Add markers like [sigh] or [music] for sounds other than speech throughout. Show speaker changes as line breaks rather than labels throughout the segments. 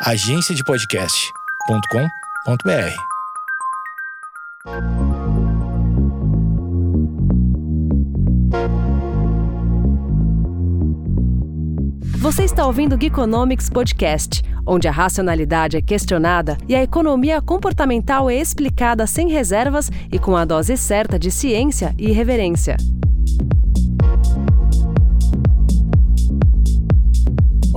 agenciadepodcast.com.br.
Você está ouvindo o Geekonomics Podcast, onde a racionalidade é questionada e a economia comportamental é explicada sem reservas e com a dose certa de ciência e irreverência.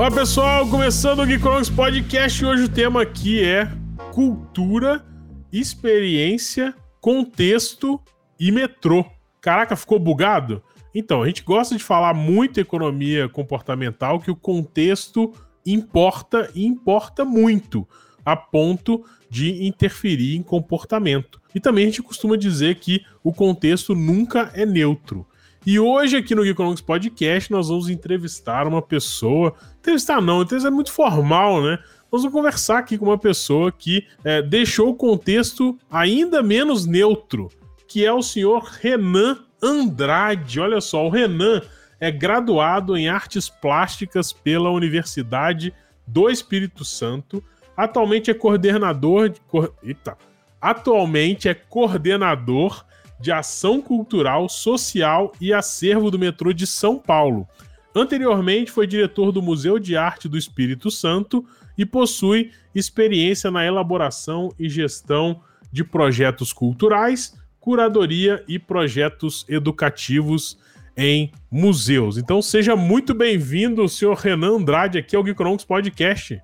Olá pessoal, começando o Geekonomics Podcast. Hoje o tema aqui é cultura, experiência, contexto e metrô. Caraca, ficou bugado? Então, a gente gosta de falar muito economia comportamental, que o contexto importa e importa muito, a ponto de interferir em comportamento. E também a gente costuma dizer que o contexto nunca é neutro. E hoje aqui no Geekonomics Podcast nós vamos entrevistar uma pessoa. Entrevistar não, entrevistar é muito formal, né? Nós vamos conversar aqui com uma pessoa que é, deixou o contexto ainda menos neutro, que é o senhor Renan Andrade. Olha só, o Renan é graduado em artes plásticas pela Universidade do Espírito Santo. Atualmente é coordenador de. Eita! Atualmente é coordenador de Ação Cultural, Social e Acervo do Metrô de São Paulo. Anteriormente foi diretor do Museu de Arte do Espírito Santo e possui experiência na elaboração e gestão de projetos culturais, curadoria e projetos educativos em museus. Então seja muito bem-vindo, senhor Renan Andrade, aqui ao Geekonomics Podcast.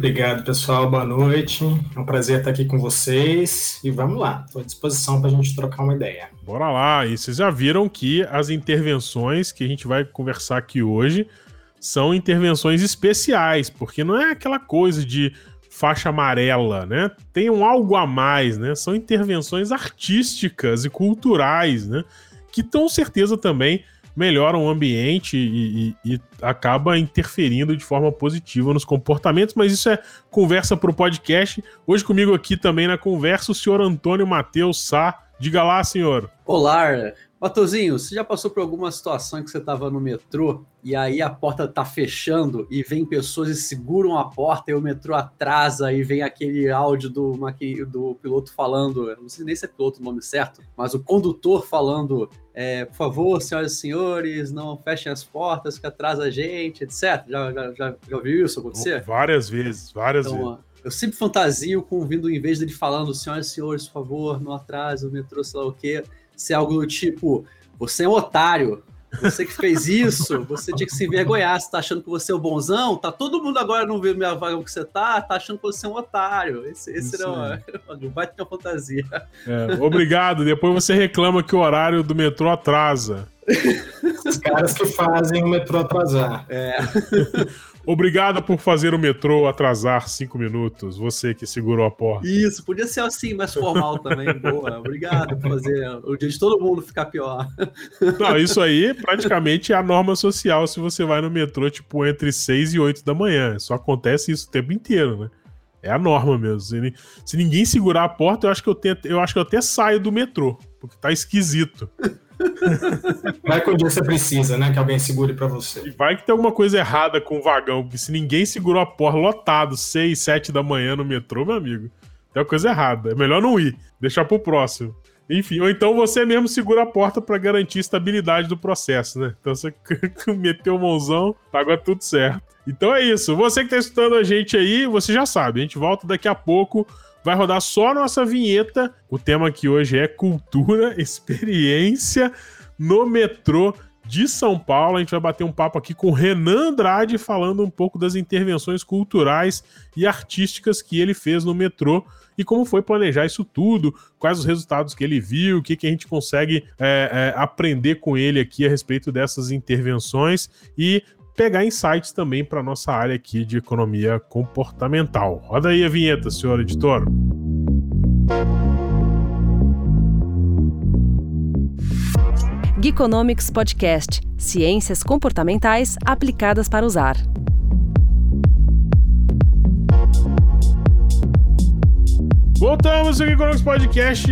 Obrigado, pessoal. Boa noite. É um prazer estar aqui com vocês. E vamos lá, estou à disposição para a gente trocar uma ideia.
Bora lá. E vocês já viram que as intervenções que a gente vai conversar aqui hoje são intervenções especiais, porque não é aquela coisa de faixa amarela, né? Tem um algo a mais, né? São intervenções artísticas e culturais, né? Que com certeza também melhora o ambiente e, e, e, acaba interferindo de forma positiva nos comportamentos, mas isso é conversa para o podcast. Hoje comigo aqui também na conversa o senhor Antônio Matheus Sá. Diga lá, senhor.
Olá, Matozinho, você já passou por alguma situação que você estava no metrô e aí a porta tá fechando e vem pessoas e seguram a porta e o metrô atrasa e vem aquele áudio do, do piloto falando, não sei nem se é piloto o nome certo, mas o condutor falando, é, por favor, senhoras e senhores, não fechem as portas que atrasa a gente, etc. Já, já, já, já viu isso acontecer?
Várias vezes, várias
então,
vezes.
Eu sempre fantasio com vindo, em vez dele falando, senhoras e senhores, por favor, não atrase o metrô, sei lá o quê ser algo do tipo: você é um otário, você que fez isso, você tinha que se envergonhar. Você tá achando que você é o bonzão? Tá todo mundo agora não vê minha vaga que você tá, tá achando que você é um otário. Esse, esse não, vai ter uma fantasia.
É, obrigado. Depois você reclama que o horário do metrô atrasa.
Os caras que fazem o metrô atrasar.
É. [laughs]
Obrigado por fazer o metrô atrasar cinco minutos. Você que segurou a porta.
Isso, podia ser assim, mais formal também. [laughs] Boa. Obrigado por fazer o dia de todo mundo ficar pior.
Não, isso aí praticamente é a norma social se você vai no metrô, tipo, entre 6 e 8 da manhã. Só acontece isso o tempo inteiro, né? É a norma mesmo. Se, se ninguém segurar a porta, eu acho que eu, tento, eu acho que eu até saio do metrô, porque tá esquisito. [laughs]
Vai que um dia você precisa, né? Que alguém segure para você.
E vai que tem alguma coisa errada com o vagão, porque se ninguém segurou a porta lotado, 6, 7 da manhã no metrô, meu amigo, tem uma coisa errada. É melhor não ir, deixar pro próximo. Enfim, ou então você mesmo segura a porta para garantir a estabilidade do processo, né? Então você [laughs] meteu o mãozão, tá agora tudo certo. Então é isso. Você que tá escutando a gente aí, você já sabe. A gente volta daqui a pouco vai rodar só a nossa vinheta. O tema aqui hoje é cultura, [laughs] experiência no metrô de São Paulo. A gente vai bater um papo aqui com Renan Andrade falando um pouco das intervenções culturais e artísticas que ele fez no metrô e como foi planejar isso tudo, quais os resultados que ele viu, o que, que a gente consegue é, é, aprender com ele aqui a respeito dessas intervenções e pegar insights também para nossa área aqui de economia comportamental. Roda aí a vinheta, senhor editor.
Geekonomics Podcast Ciências comportamentais aplicadas para usar.
Voltamos aqui com o nosso podcast.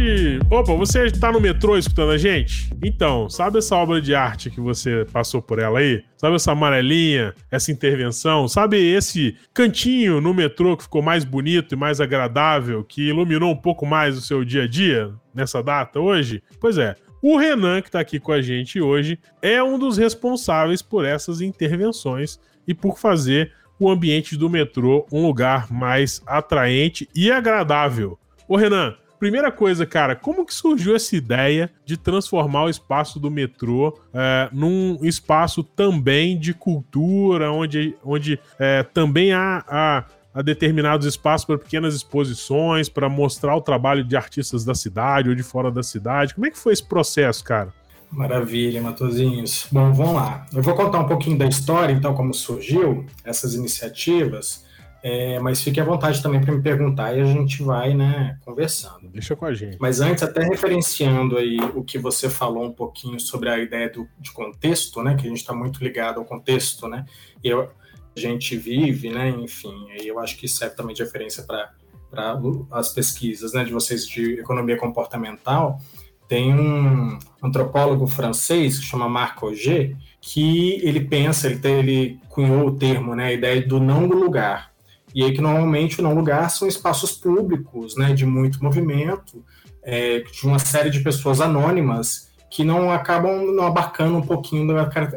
Opa, você está no metrô escutando a gente? Então, sabe essa obra de arte que você passou por ela aí? Sabe essa amarelinha, essa intervenção? Sabe esse cantinho no metrô que ficou mais bonito e mais agradável, que iluminou um pouco mais o seu dia a dia nessa data hoje? Pois é, o Renan, que está aqui com a gente hoje, é um dos responsáveis por essas intervenções e por fazer o ambiente do metrô um lugar mais atraente e agradável. Ô Renan, primeira coisa, cara, como que surgiu essa ideia de transformar o espaço do metrô é, num espaço também de cultura, onde, onde é, também há, há, determinados espaços para pequenas exposições, para mostrar o trabalho de artistas da cidade ou de fora da cidade? Como é que foi esse processo, cara?
Maravilha, Matozinhos. Bom, vamos lá. Eu vou contar um pouquinho da história, então, como surgiu essas iniciativas, é, mas fique à vontade também para me perguntar e a gente vai, né, conversando.
Deixa com a gente.
Mas antes, até referenciando aí o que você falou um pouquinho sobre a ideia do, de contexto, né, que a gente está muito ligado ao contexto, né, e eu, a gente vive, né, enfim, aí eu acho que serve também de referência para as pesquisas, né, de vocês de economia comportamental, tem um antropólogo francês que chama Marc Auger, que ele pensa, ele, tem, ele cunhou o termo, né, a ideia do não lugar. E aí que normalmente o não lugar são espaços públicos, né, de muito movimento, é, de uma série de pessoas anônimas que não acabam não abarcando um pouquinho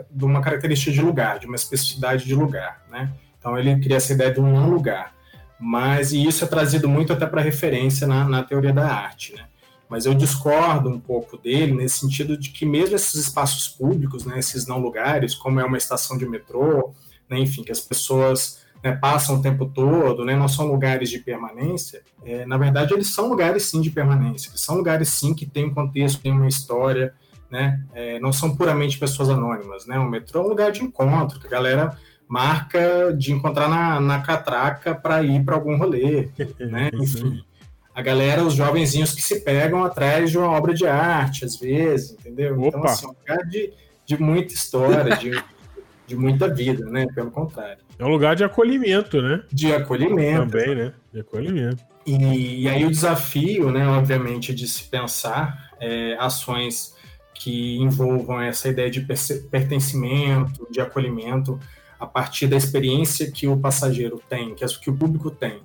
de uma característica de lugar, de uma especificidade de lugar, né? Então ele cria essa ideia de um não lugar. Mas e isso é trazido muito até para referência na, na teoria da arte, né? Mas eu discordo um pouco dele nesse sentido de que mesmo esses espaços públicos, né, esses não lugares, como é uma estação de metrô, né, enfim, que as pessoas né, passam o tempo todo, né, não são lugares de permanência, é, na verdade eles são lugares sim de permanência, eles são lugares sim que têm um contexto, têm uma história, né, é, não são puramente pessoas anônimas, né, o metrô é um lugar de encontro, que a galera marca de encontrar na, na catraca para ir para algum rolê, [laughs] né, enfim a galera, os jovenzinhos que se pegam atrás de uma obra de arte, às vezes, entendeu? Então, Opa. Então, assim, é um lugar de, de muita história, de, de muita vida, né? Pelo contrário.
É um lugar de acolhimento, né?
De acolhimento.
Também, né? De acolhimento.
E, e, aí o desafio, né, obviamente, de se pensar é, ações que envolvam essa ideia de pertencimento, de acolhimento, a partir da experiência que o passageiro tem, que, que o público tem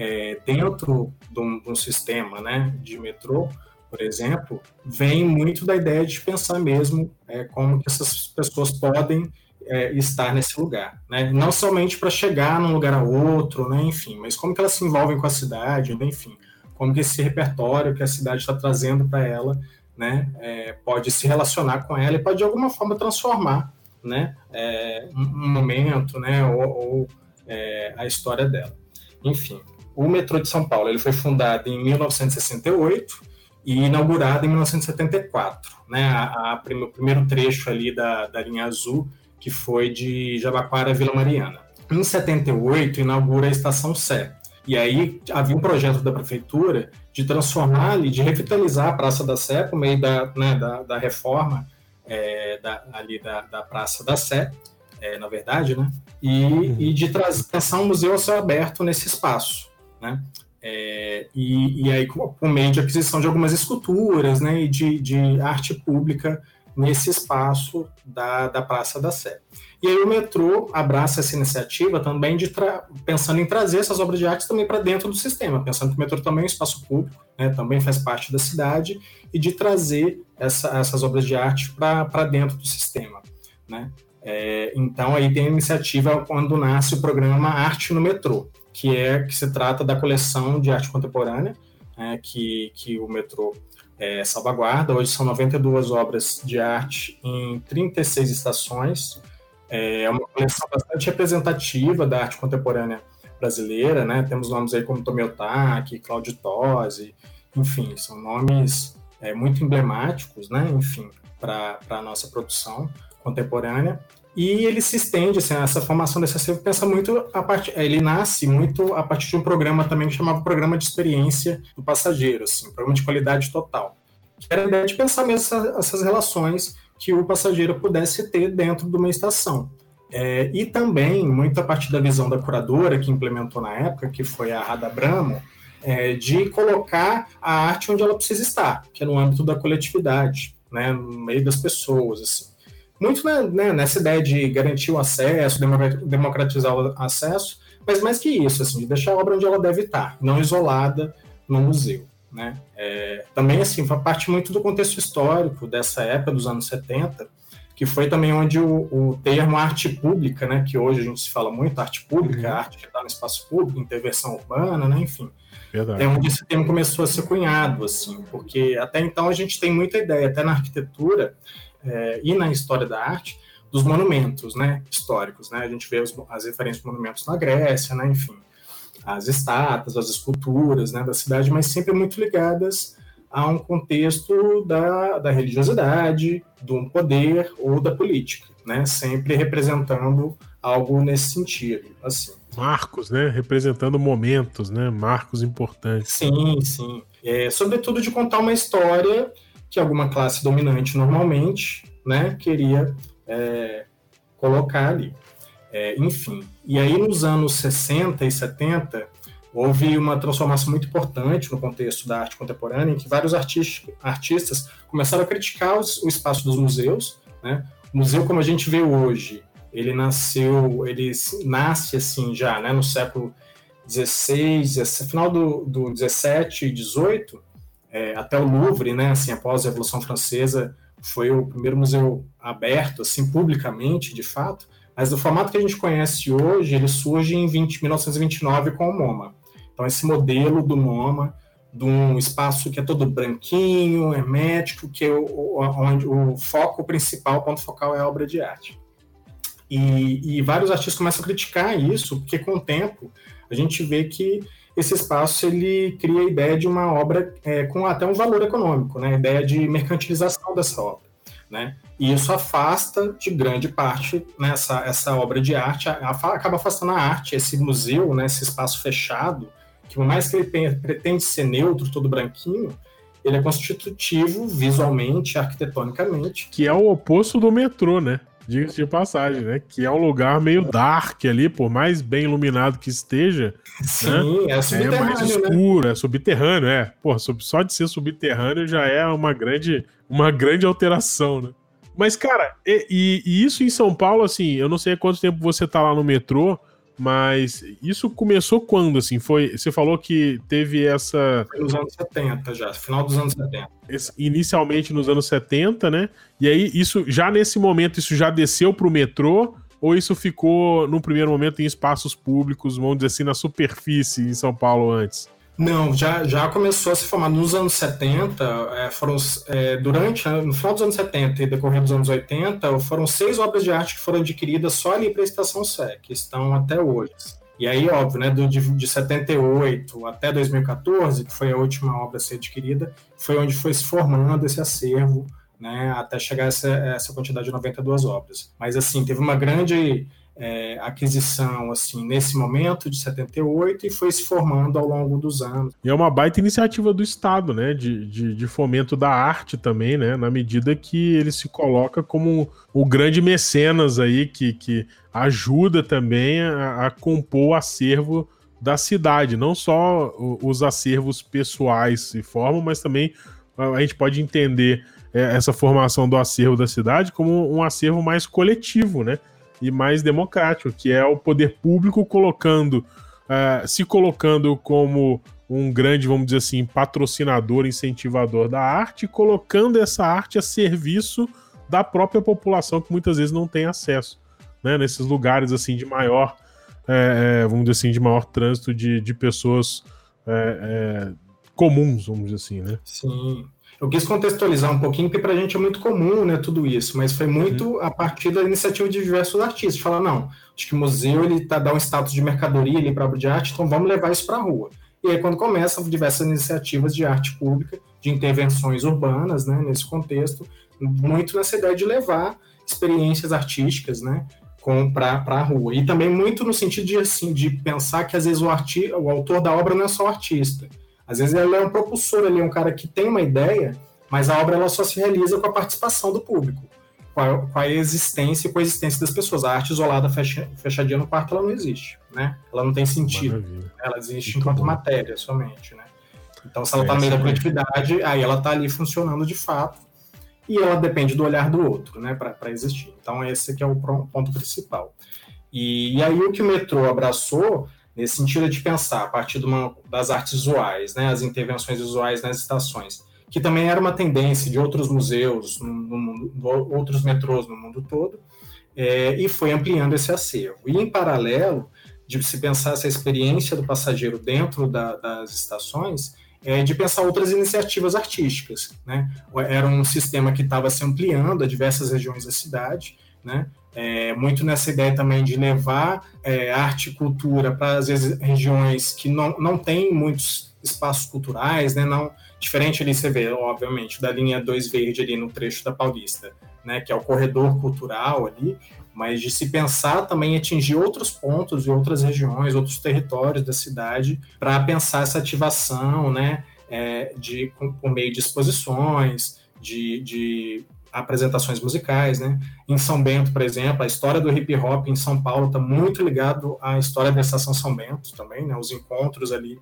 é, dentro de um, de um, sistema né, de metrô, por exemplo, vem muito da ideia de pensar mesmo é, como que essas pessoas podem é, estar nesse lugar, né? Não somente para chegar num lugar a outro, né? Enfim, mas como que elas se envolvem com a cidade, né? enfim, como que esse repertório que a cidade está trazendo para ela, né? É, pode se relacionar com ela e pode de alguma forma transformar, né? É, um momento, né? Ou, ou é, a história dela. Enfim, o metrô de São Paulo ele foi fundado em 1968 e inaugurado em 1974, né? A, a, o primeiro trecho ali da, da linha azul, que foi de Jabaquara a Vila Mariana. Em 78, inaugura a Estação Sé. E aí havia um projeto da prefeitura de transformar ali, de revitalizar a Praça da Sé por meio da, né, da, da reforma é, da, ali da, da Praça da Sé, é, na verdade, né? E, e de trazer, pensar um museu a céu aberto nesse espaço né? É, e, e, aí por meio de aquisição de algumas esculturas, né, e de, de arte pública nesse espaço da, da Praça da Sé. E aí o metrô abraça essa iniciativa também de pensando em trazer essas obras de arte também para dentro do sistema, pensando que o metrô também é um espaço público, né, também faz parte da cidade, e de trazer essa, essas obras de arte para dentro do sistema. Né? É, então aí tem a iniciativa quando nasce o programa Arte no Metrô, que é que se trata da coleção de arte contemporânea é, que, que o metrô é, salvaguarda. Hoje são 92 obras de arte em 36 estações. É uma coleção bastante representativa da arte contemporânea brasileira, né? Temos nomes aí como Tomiotaki, Claudio Tosi, enfim, são nomes é, muito emblemáticos, né? Enfim, para a nossa produção contemporânea. E ele se estende, assim, essa formação desse acervo pensa muito a parte, ele nasce muito a partir de um programa também que chamava Programa de Experiência do Passageiro, assim, programa de qualidade total. Que era a ideia de pensar mesmo essa, essas relações que o passageiro pudesse ter dentro de uma estação. É, e também, muito a partir da visão da curadora que implementou na época, que foi a Rada Bramo, é, de colocar a arte onde ela precisa estar, que é no âmbito da coletividade, né, no meio das pessoas, assim. Muito né, né, nessa ideia de garantir o acesso, democratizar o acesso, mas mais que isso, assim, de deixar a obra onde ela deve estar, não isolada no museu. Né? É, também, assim, faz parte muito do contexto histórico dessa época, dos anos 70, que foi também onde o, o termo arte pública, né, que hoje a gente se fala muito, arte pública, uhum. arte que está no espaço público, intervenção urbana, né, enfim, Verdade. é onde esse termo começou a ser cunhado, assim, porque até então a gente tem muita ideia, até na arquitetura é, e na história da arte, dos monumentos, né, históricos, né, a gente vê os, as referências de monumentos na Grécia, né, enfim, as estátuas, as esculturas, né, da cidade, mas sempre muito ligadas a um contexto da, da religiosidade, do poder ou da política, né, sempre representando algo nesse sentido, assim.
Marcos, né, representando momentos, né, marcos importantes.
Sim, sim. É, sobretudo de contar uma história que alguma classe dominante normalmente, né, queria é, colocar ali. É, enfim, e aí nos anos 60 e 70 houve uma transformação muito importante no contexto da arte contemporânea, em que vários artistas começaram a criticar os, o espaço dos museus. Né? O museu, como a gente vê hoje, ele nasceu, ele nasce assim já, né, no século 16, final do, do 17 e 18, é, até o Louvre, né, assim, após a Revolução Francesa, foi o primeiro museu aberto, assim, publicamente, de fato, mas o formato que a gente conhece hoje, ele surge em 20, 1929 com o MoMA. Então, esse modelo do MoMA, de um espaço que é todo branquinho, hermético, que é o, onde o foco principal, o ponto focal é a obra de arte. E, e vários artistas começam a criticar isso, porque com o tempo a gente vê que esse espaço ele cria a ideia de uma obra é, com até um valor econômico, né? a ideia de mercantilização dessa obra. Né? E isso afasta de grande parte né, essa, essa obra de arte, acaba afastando a arte, esse museu, né, esse espaço fechado, que por mais que ele pretende ser neutro, todo branquinho, ele é constitutivo visualmente, arquitetonicamente.
Que é o oposto do metrô, né? Diga-se de passagem, né? Que é um lugar meio dark ali, por mais bem iluminado que esteja.
Sim, né? é subterrâneo. É mais né?
escuro, né? é subterrâneo, é. Pô, só de ser subterrâneo já é uma grande, uma grande alteração, né? Mas, cara, e, e, isso em São Paulo, assim, eu não sei há quanto tempo você tá lá no metrô, mas isso começou quando, assim? Foi, você falou que teve essa...
Foi nos anos 70 já, final dos anos 70.
Inicialmente nos anos 70, né? E aí, isso, já nesse momento, isso já desceu pro metrô? Ou isso ficou, no primeiro momento, em espaços públicos, vamos dizer assim, na superfície em São Paulo antes?
Não, já, já começou a se formar nos anos 70, é, foram é, durante, no final dos anos 70 e decorrer dos anos 80, foram seis obras de arte que foram adquiridas só ali para a Estação Sé, que estão até hoje. E aí, óbvio, né, do, de, de 78 até 2014, que foi a última obra a ser adquirida, foi onde foi se formando esse acervo, né, até chegar a essa, essa quantidade de 92 obras. Mas, assim, teve uma grande é, aquisição assim nesse momento de 78 e foi se formando ao longo dos anos.
E é uma baita iniciativa do Estado, né, de, de, de fomento da arte também, né, na medida que ele se coloca como o grande mecenas aí que, que ajuda também a, a compor o acervo da cidade, não só os acervos pessoais se formam, mas também a gente pode entender é, essa formação do acervo da cidade como um acervo mais coletivo, né? E mais democrático, que é o poder público colocando, uh, se colocando como um grande, vamos dizer assim, patrocinador, incentivador da arte, colocando essa arte a serviço da própria população que muitas vezes não tem acesso, né? Nesses lugares assim de maior, é, é, vamos dizer assim, de maior trânsito de, de pessoas é, comuns, vamos dizer assim, né?
Sim. Eu quis contextualizar um pouquinho, porque para a gente é muito comum, né, tudo isso, mas foi muito uhum. a partir da iniciativa de diversos artistas. Falar, não, acho que o museu ele tá dá um status de mercadoria ali para obra de arte, então vamos levar isso para a rua. E aí, quando começam diversas iniciativas de arte pública, de intervenções urbanas, né, nesse contexto, muito nessa ideia de levar experiências artísticas, né, para a rua. E também muito no sentido de, assim, de pensar que às vezes o, arti o autor da obra não é só o artista, às vezes ele é um propulsor, ele é um cara que tem uma ideia, mas a obra ela só se realiza com a participação do público, com a, com a existência e coexistência das pessoas. A arte isolada, fecha, fechadinha no quarto, ela não existe, né? Ela não tem sentido. Maravilha. Ela existe Muito enquanto bom. matéria somente, né? Então, se ela está no meio da coletividade, aí ela está ali funcionando de fato e ela depende do olhar do outro, né, para existir. Então, esse que é o ponto principal. E, e, aí o que o metrô abraçou nesse sentido de pensar a partir uma, das artes visuais, né, as intervenções visuais nas estações, que também era uma tendência de outros museus, no, no, outros metrôs no mundo todo, é, e foi ampliando esse acervo. E em paralelo de se pensar essa experiência do passageiro dentro da, das estações, é, de pensar outras iniciativas artísticas. Né? Era um sistema que estava se ampliando a diversas regiões da cidade, né? É, muito nessa ideia também de levar é, arte e cultura para, vezes, regiões que não, não têm muitos espaços culturais, né? não, diferente ali, você vê, obviamente, da linha 2 verde ali no trecho da Paulista, né? que é o corredor cultural ali, mas de se pensar também atingir outros pontos e outras regiões, outros territórios da cidade, para pensar essa ativação, né, é, de, por meio de exposições, de, de apresentações musicais, né? Em São Bento, por exemplo, a história do hip hop em São Paulo está muito ligado à história da Estação São Bento também, né? Os encontros ali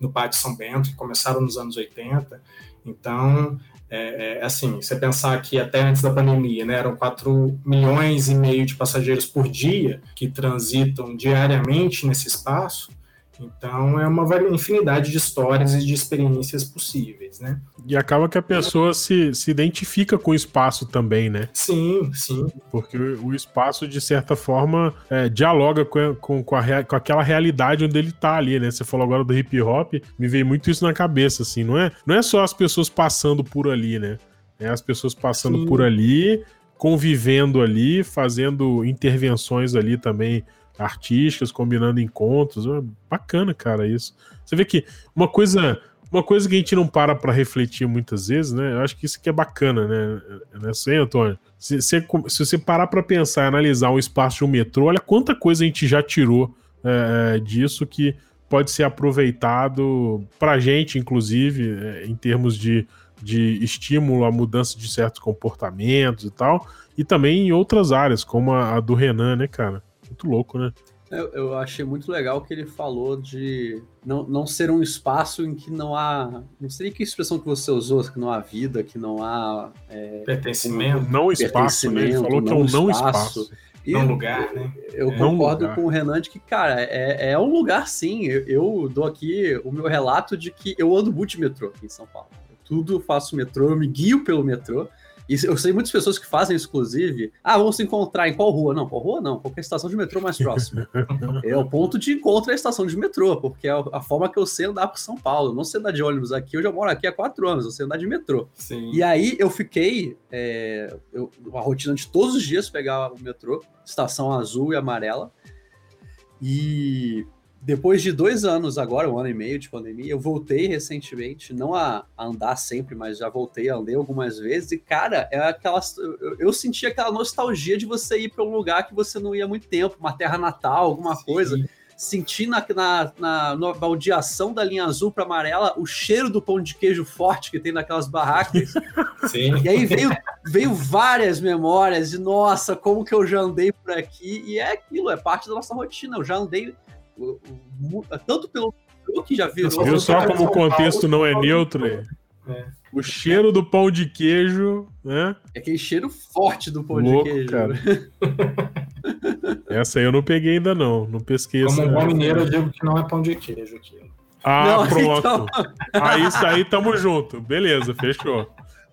no Pátio São Bento que começaram nos anos 80. Então, é, é, assim, você pensar que até antes da pandemia, né, eram 4 milhões e meio de passageiros por dia que transitam diariamente nesse espaço, então é uma infinidade de histórias e de experiências possíveis, né?
E acaba que a pessoa se, se identifica com o espaço também, né?
Sim, sim.
Porque o espaço, de certa forma, é, dialoga com, com, com, a, com aquela realidade onde ele tá ali, né? Você falou agora do hip hop, me veio muito isso na cabeça, assim, não é? Não é só as pessoas passando por ali, né? É as pessoas passando sim. por ali, convivendo ali, fazendo intervenções ali também artísticas, combinando encontros. É bacana, cara, isso. Você vê que uma coisa, uma coisa que a gente não para para refletir muitas vezes, né? Eu acho que isso que é bacana, né? Não é assim, Antônio? Se, se, se você parar para pensar e analisar o espaço de um metrô, olha quanta coisa a gente já tirou é, disso que pode ser aproveitado para a gente, inclusive, é, em termos de, de estímulo à mudança de certos comportamentos e tal, e também em outras áreas, como a, a do Renan, né, cara? Muito louco, né?
Eu, eu, achei muito legal que ele falou de não, não ser um espaço em que não há. Não sei que expressão que você usou, que não há vida, que não há.
É, pertencimento.
não espaço, né? Ele falou que é um não espaço. espaço.
E não lugar, né?
Eu é. concordo com o Renan de que, cara, é, é um lugar sim. Eu, eu, dou aqui o meu relato de que eu ando muito de metrô aqui em São Paulo. Tudo eu faço metrô, eu me guio pelo metrô. E eu sei muitas pessoas que fazem isso, inclusive. Ah, vamos se encontrar em qual rua? Não, qual rua não. Qualquer estação de metrô mais próxima. [laughs] é o ponto de encontro é a estação de metrô, porque é a forma que eu sei andar para São Paulo. Eu não sei andar de ônibus aqui, eu já moro aqui há quatro anos, eu sei andar de metrô. Sim. E aí eu fiquei. É, eu, uma rotina de todos os dias pegar o metrô, estação azul e amarela. E depois de dois anos agora, um ano e meio de pandemia, eu voltei recentemente, não a, andar sempre, mas já voltei a andar algumas vezes. E, cara, é aquela, eu, eu senti aquela nostalgia de você ir para um lugar que você não ia há muito tempo, uma terra natal, alguma Sim. coisa. Senti na, na, na, na baldeação da linha azul para amarela o cheiro do pão de queijo forte que tem naquelas barracas. [laughs] Sim. E aí veio, veio várias memórias de, nossa, como que eu já andei por aqui. E é aquilo, é parte da nossa rotina. Eu já andei tanto pelo que já virou.
Viu só como o contexto não é neutro? É. O cheiro do pão de queijo, né?
É aquele cheiro forte do pão Louco, de queijo. Cara. [laughs]
essa aí eu não peguei ainda não, não pesquei
Como um bom mineiro, eu digo que não é pão de queijo aquilo.
Ah, não, pronto. Então... Aí isso aí tamo junto. Beleza, fechou.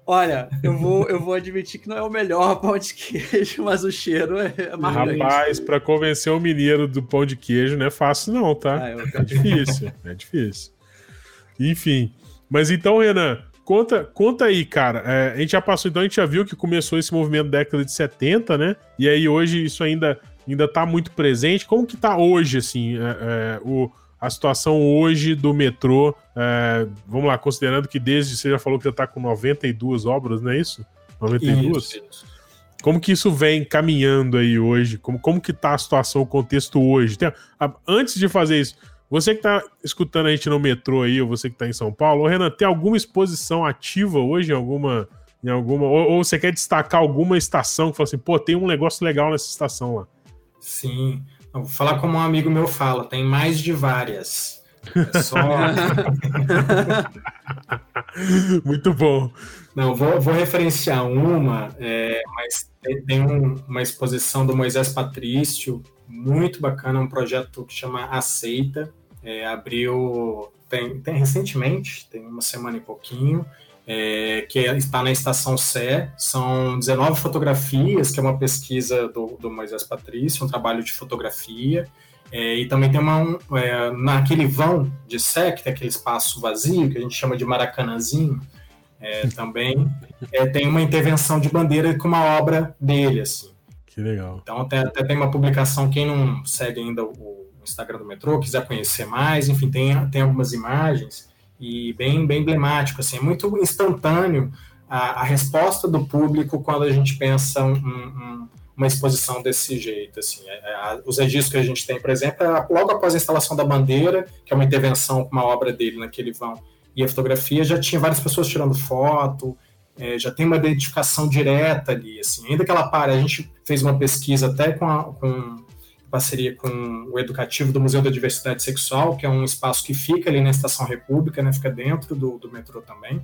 Olha, eu vou, eu vou admitir que não é o melhor [laughs] pão de queijo, mas o cheiro é,
marcante. Rapaz, para convencer o mineiro do pão de queijo não é fácil não, tá? Ah, é difícil, é difícil. Enfim, mas então, Renan, conta, conta aí, cara. É, a gente já passou, então a gente já viu que começou esse movimento da década de 70, né? E aí hoje isso ainda, ainda tá muito presente. Como que tá hoje, assim, é, é o a situação hoje do metrô, é, vamos lá, considerando que desde você já falou que já está com 92 obras, não é isso? 92? Isso, isso. Como que isso vem caminhando aí hoje? Como, como que tá a situação, o contexto hoje? Tem, a, antes de fazer isso, você que está escutando a gente no metrô aí, ou você que está em São Paulo, Renan, tem alguma exposição ativa hoje em alguma, em alguma. Ou, ou, você quer destacar alguma estação que fala assim, pô, tem um negócio legal nessa estação lá.
Sim. Vou falar como um amigo meu fala, tem mais de várias. É só. [laughs]
Muito bom.
Não, vou, vou referenciar uma, é, mas tem um, uma exposição do Moisés Patrício, muito bacana, um projeto que chama Aceita. É, abriu tem, tem, recentemente, tem uma semana e pouquinho, é, que é, está na Estação Sé. São 19 fotografias, que é uma pesquisa do, do Moisés Patrício, um trabalho de fotografia. É, e também tem uma, um, é, naquele vão de Sé, que tem aquele espaço vazio, que a gente chama de Maracanãzinho, é, [laughs] também é, tem uma intervenção de bandeira com uma obra dele, assim.
Que legal.
Então até, até tem uma publicação, quem não segue ainda o Instagram do metrô, quiser conhecer mais, enfim, tem, tem algumas imagens e bem, bem emblemático, assim, é muito instantâneo a, a resposta do público quando a gente pensa um, um, uma exposição desse jeito, assim, é, é, os registros que a gente tem, por exemplo, é logo após a instalação da bandeira, que é uma intervenção com uma obra dele naquele vão, e a fotografia, já tinha várias pessoas tirando foto, é, já tem uma identificação direta ali, assim, ainda que ela pare, a gente fez uma pesquisa até com, a, com parceria com o Educativo do Museu da Diversidade Sexual, que é um espaço que fica ali na Estação República, né, fica dentro do, do metrô também,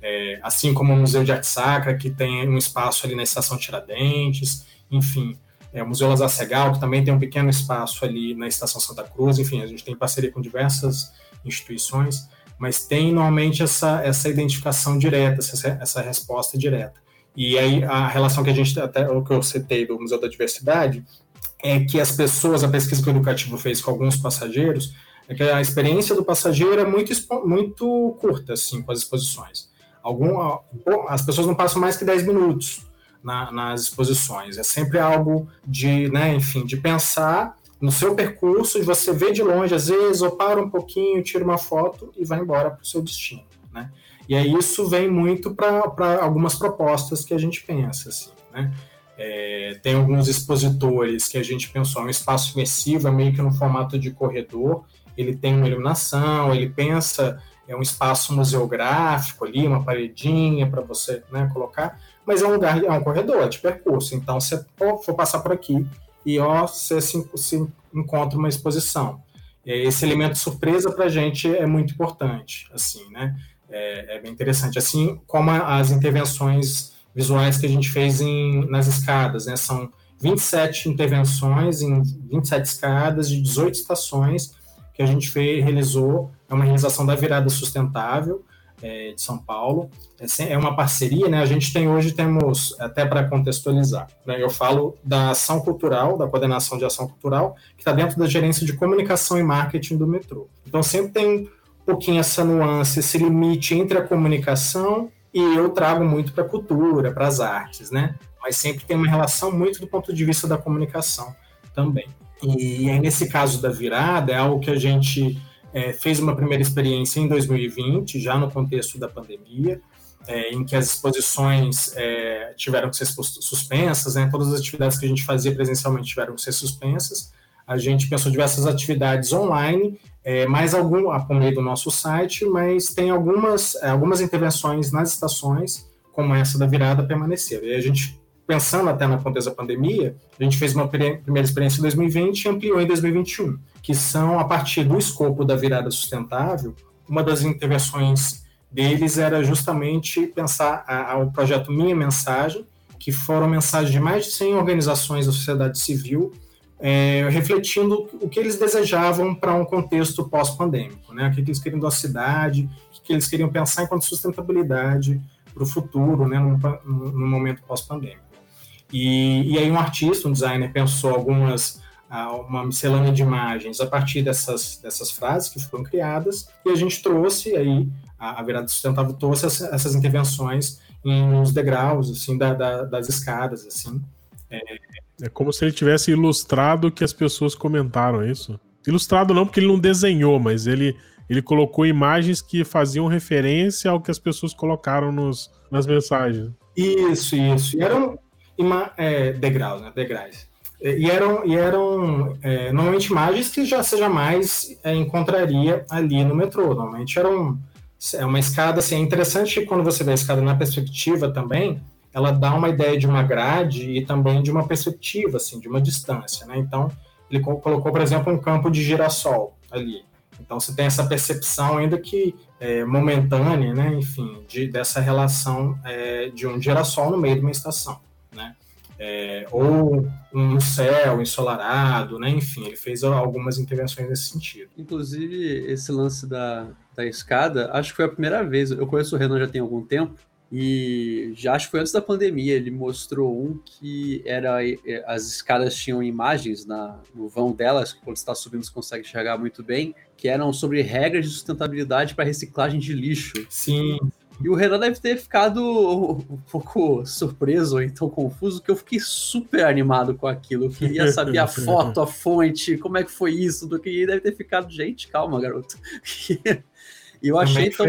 é, assim como o Museu de Arte Sacra, que tem um espaço ali na Estação Tiradentes, enfim, é, o Museu Lazar Segal, que também tem um pequeno espaço ali na Estação Santa Cruz, enfim, a gente tem parceria com diversas instituições, mas tem normalmente essa, essa identificação direta, essa, essa resposta direta. E aí a relação que a gente, até o que eu citei do Museu da Diversidade, é que as pessoas, a pesquisa que o Educativo fez com alguns passageiros, é que a experiência do passageiro é muito, muito curta, assim, com as exposições. Algum, as pessoas não passam mais que 10 minutos na, nas exposições. É sempre algo de, né, enfim, de pensar no seu percurso, e você vê de longe, às vezes, ou para um pouquinho, tira uma foto e vai embora para o seu destino, né? E aí isso vem muito para algumas propostas que a gente pensa, assim, né? É, tem alguns expositores que a gente pensou, um espaço imersivo, é meio que no formato de corredor, ele tem uma iluminação, ele pensa é um espaço museográfico ali, uma paredinha para você né, colocar, mas é um lugar, é um corredor é de percurso. Então, você for passar por aqui e ó, você se, se encontra uma exposição. Esse elemento surpresa para a gente é muito importante, assim, né? É, é bem interessante. Assim como as intervenções visuais que a gente fez em, nas escadas, né? São 27 intervenções em 27 escadas de 18 estações que a gente fez, realizou, é uma realização da virada sustentável é, de São Paulo. É, é uma parceria, né? A gente tem hoje, temos, até para contextualizar, né? eu falo da ação cultural, da coordenação de ação cultural, que está dentro da gerência de comunicação e marketing do metrô. Então sempre tem um pouquinho essa nuance, esse limite entre a comunicação e eu trago muito para a cultura, para as artes, né? Mas sempre tem uma relação muito do ponto de vista da comunicação também. E aí, nesse caso da virada, é algo que a gente é, fez uma primeira experiência em 2020, já no contexto da pandemia, é, em que as exposições é, tiveram que ser suspensas, né? todas as atividades que a gente fazia presencialmente tiveram que ser suspensas. A gente pensou diversas atividades online é, mais algum por meio do nosso site, mas tem algumas, algumas intervenções nas estações, como essa da virada, permaneceram. E a gente, pensando até na contexto da pandemia, a gente fez uma primeira experiência em 2020 e ampliou em 2021, que são, a partir do escopo da virada sustentável, uma das intervenções deles era justamente pensar a, a, o projeto Minha Mensagem, que foram mensagens de mais de 100 organizações da sociedade civil é, refletindo o que eles desejavam para um contexto pós-pandêmico, né? o que eles queriam da cidade, o que eles queriam pensar enquanto sustentabilidade para o futuro, né? no momento pós-pandêmico. E, e, aí um artista, um designer, pensou algumas uma miscelânea de imagens a partir dessas, dessas frases que foram criadas e a gente trouxe aí a, a virada sustentável trouxe essas intervenções em uns degraus assim da, da, das escadas assim é,
é como se ele tivesse ilustrado o que as pessoas comentaram, é isso? Ilustrado não, porque ele não desenhou, mas ele, ele colocou imagens que faziam referência ao que as pessoas colocaram nos, nas mensagens.
Isso, isso. E eram é, degraus, né? Degraus. E eram, e eram é, normalmente imagens que já você jamais é, encontraria ali no metrô. Normalmente eram é uma escada, assim, é interessante quando você vê a escada na perspectiva também, ela dá uma ideia de uma grade e também de uma perspectiva, assim, de uma distância, né? Então, ele colocou, por exemplo, um campo de girassol ali. Então, você tem essa percepção ainda que é, momentânea, né? Enfim, de, dessa relação é, de um girassol no meio de uma estação, né? É, ou um céu ensolarado, né? Enfim, ele fez algumas intervenções nesse sentido.
Inclusive, esse lance da, da escada, acho que foi a primeira vez. Eu conheço o Renan já tem algum tempo, e já acho que foi antes da pandemia, ele mostrou um que era as escadas tinham imagens na, no vão delas, que quando está subindo você consegue enxergar muito bem, que eram sobre regras de sustentabilidade para reciclagem de lixo.
Sim.
E o Renan deve ter ficado um pouco surpreso ou então confuso, que eu fiquei super animado com aquilo. Eu queria saber a [laughs] foto, a fonte, como é que foi isso, do que deve ter ficado, gente, calma, garoto. [laughs] E eu achei tão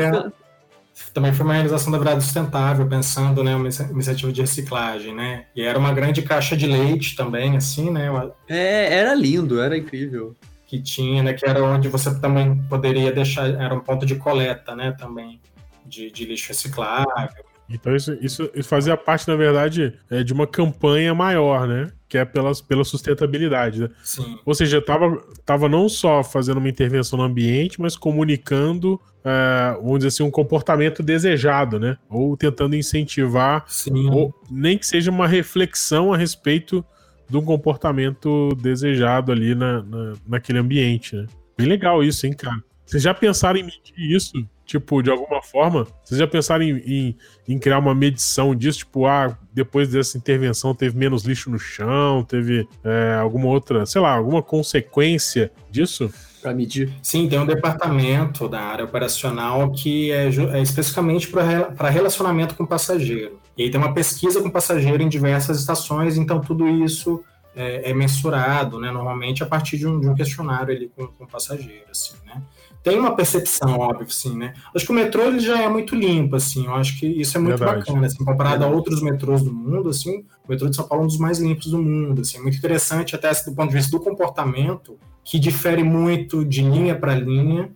também foi uma realização da verdade sustentável, pensando, né, uma iniciativa de reciclagem, né? E era uma grande caixa de leite também, assim, né?
É, era lindo, era incrível.
Que tinha, né? Que era onde você também poderia deixar, era um ponto de coleta, né? Também de, de lixo reciclável.
Então isso, isso, isso fazia parte, na verdade, é, de uma campanha maior, né? Que é pelas, pela sustentabilidade. Né?
Sim.
Ou seja, estava tava não só fazendo uma intervenção no ambiente, mas comunicando, é, vamos dizer assim, um comportamento desejado, né? Ou tentando incentivar,
Sim.
ou nem que seja uma reflexão a respeito de um comportamento desejado ali na, na, naquele ambiente, né? Bem legal isso, hein, cara? Vocês já pensaram em medir isso? Tipo, de alguma forma? Vocês já pensaram em, em, em, criar uma medição disso? Tipo, ah, depois dessa intervenção teve menos lixo no chão, teve é, alguma outra, sei lá, alguma consequência disso?
Para medir.
Sim, tem um departamento da área operacional que é, é especificamente para relacionamento com passageiro. E aí tem uma pesquisa com passageiro em diversas estações, então tudo isso é, é mensurado, né, normalmente a partir de um, de um questionário ali com, com passageiro, assim, né? tem uma percepção, óbvio, sim, né? Acho que o metrô ele já é muito limpo, assim. Eu acho que isso é muito Verdade. bacana, assim, comparado Verdade. a outros metrôs do mundo, assim. O metrô de São Paulo é um dos mais limpos do mundo, assim. É muito interessante até do ponto de vista do comportamento, que difere muito de linha para linha,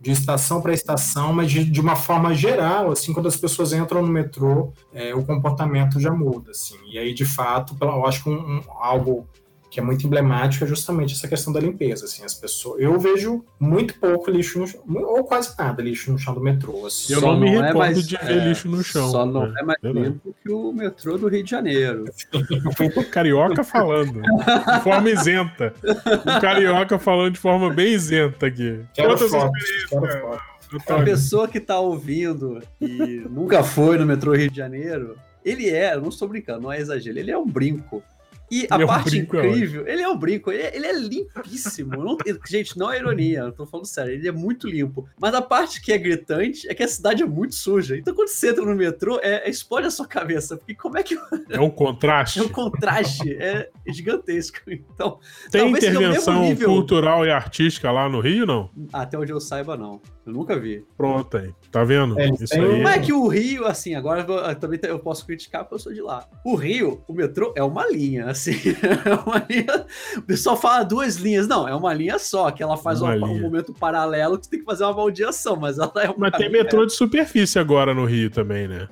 de estação para estação, mas de, de, uma forma geral, assim, quando as pessoas entram no metrô, é, o comportamento já muda, assim. E aí, de fato, eu acho que um, um, algo que é muito emblemático é justamente essa questão da limpeza, assim, as pessoas, eu vejo muito pouco lixo no chão, ou quase nada lixo no chão do metrô, assim.
Eu só não me é é mais, de ver é, lixo no chão.
Só não né? é mais limpo que o metrô do Rio de Janeiro.
o carioca falando, de forma isenta. O carioca falando de forma bem isenta aqui.
Quero Quantas foto, experiências?
A pessoa que tá ouvindo e nunca foi no metrô Rio de Janeiro, ele é, não estou brincando, não é exagero, ele é um brinco. E a é parte é incrível, ele é um brinco, ele é, ele é limpíssimo. Não, [laughs] gente, não é ironia, eu tô falando sério, ele é muito limpo. Mas a parte que é gritante é que a cidade é muito suja. Então quando você entra no metrô, é, é explode a sua cabeça. Porque como é que. [laughs]
É um contraste.
É um contraste, é gigantesco. Então.
Tem intervenção cultural e artística lá no Rio, não?
Até onde eu saiba, não. Eu nunca vi.
Pronto aí. Tá vendo?
É, Isso aí. Como é que o Rio, assim, agora eu, também eu posso criticar porque eu sou de lá. O Rio, o metrô é uma linha, assim. É [laughs] uma linha. O pessoal fala duas linhas. Não, é uma linha só, que ela faz um, um, momento paralelo que você tem que fazer uma baldeação, mas ela é uma.
Mas tem metrô de superfície agora no Rio também, né?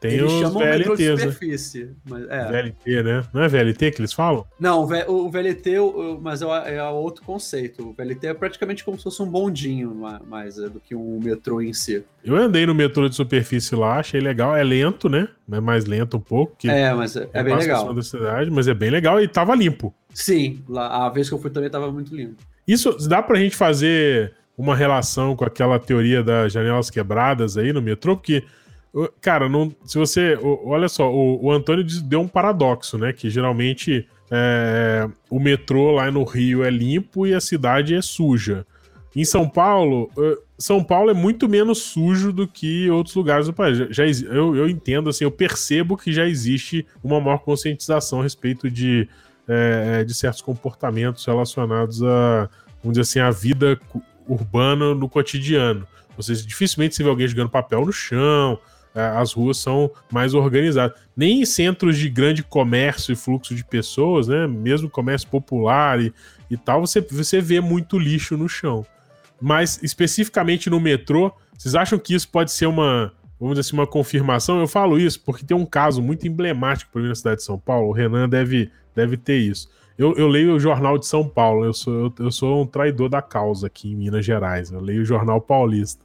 Tem eles chamam VLTs, de né? superfície. Né? Mas, é. VLT, né? Não é VLT que eles falam?
Não, o VLT, mas é, é outro conceito. O VLT é praticamente como se fosse um bondinho, mais é, do que um metrô em si.
Eu andei no metrô de superfície lá, achei legal. É lento, né? É mais lento um pouco.
É, mas é, é bem legal.
Da cidade, mas é bem legal e tava limpo.
Sim, lá, a vez que eu fui também tava muito limpo.
Isso dá pra gente fazer uma relação com aquela teoria das janelas quebradas aí no metrô, porque Cara, não, se você. Olha só, o, o Antônio deu um paradoxo, né? Que geralmente é, o metrô lá no Rio é limpo e a cidade é suja. Em São Paulo, São Paulo é muito menos sujo do que outros lugares do país. Já, eu, eu entendo, assim, eu percebo que já existe uma maior conscientização a respeito de, é, de certos comportamentos relacionados a, vamos dizer assim, a vida urbana no cotidiano. Ou seja, dificilmente você vê alguém jogando papel no chão, as ruas são mais organizadas. Nem em centros de grande comércio e fluxo de pessoas, né? Mesmo comércio popular e, e tal, você, você vê muito lixo no chão. Mas especificamente no metrô, vocês acham que isso pode ser uma, vamos dizer assim, uma confirmação? Eu falo isso porque tem um caso muito emblemático para mim na cidade de São Paulo. O Renan deve, deve ter isso. Eu, eu leio o Jornal de São Paulo, eu sou, eu, eu sou um traidor da causa aqui em Minas Gerais. Eu leio o Jornal Paulista.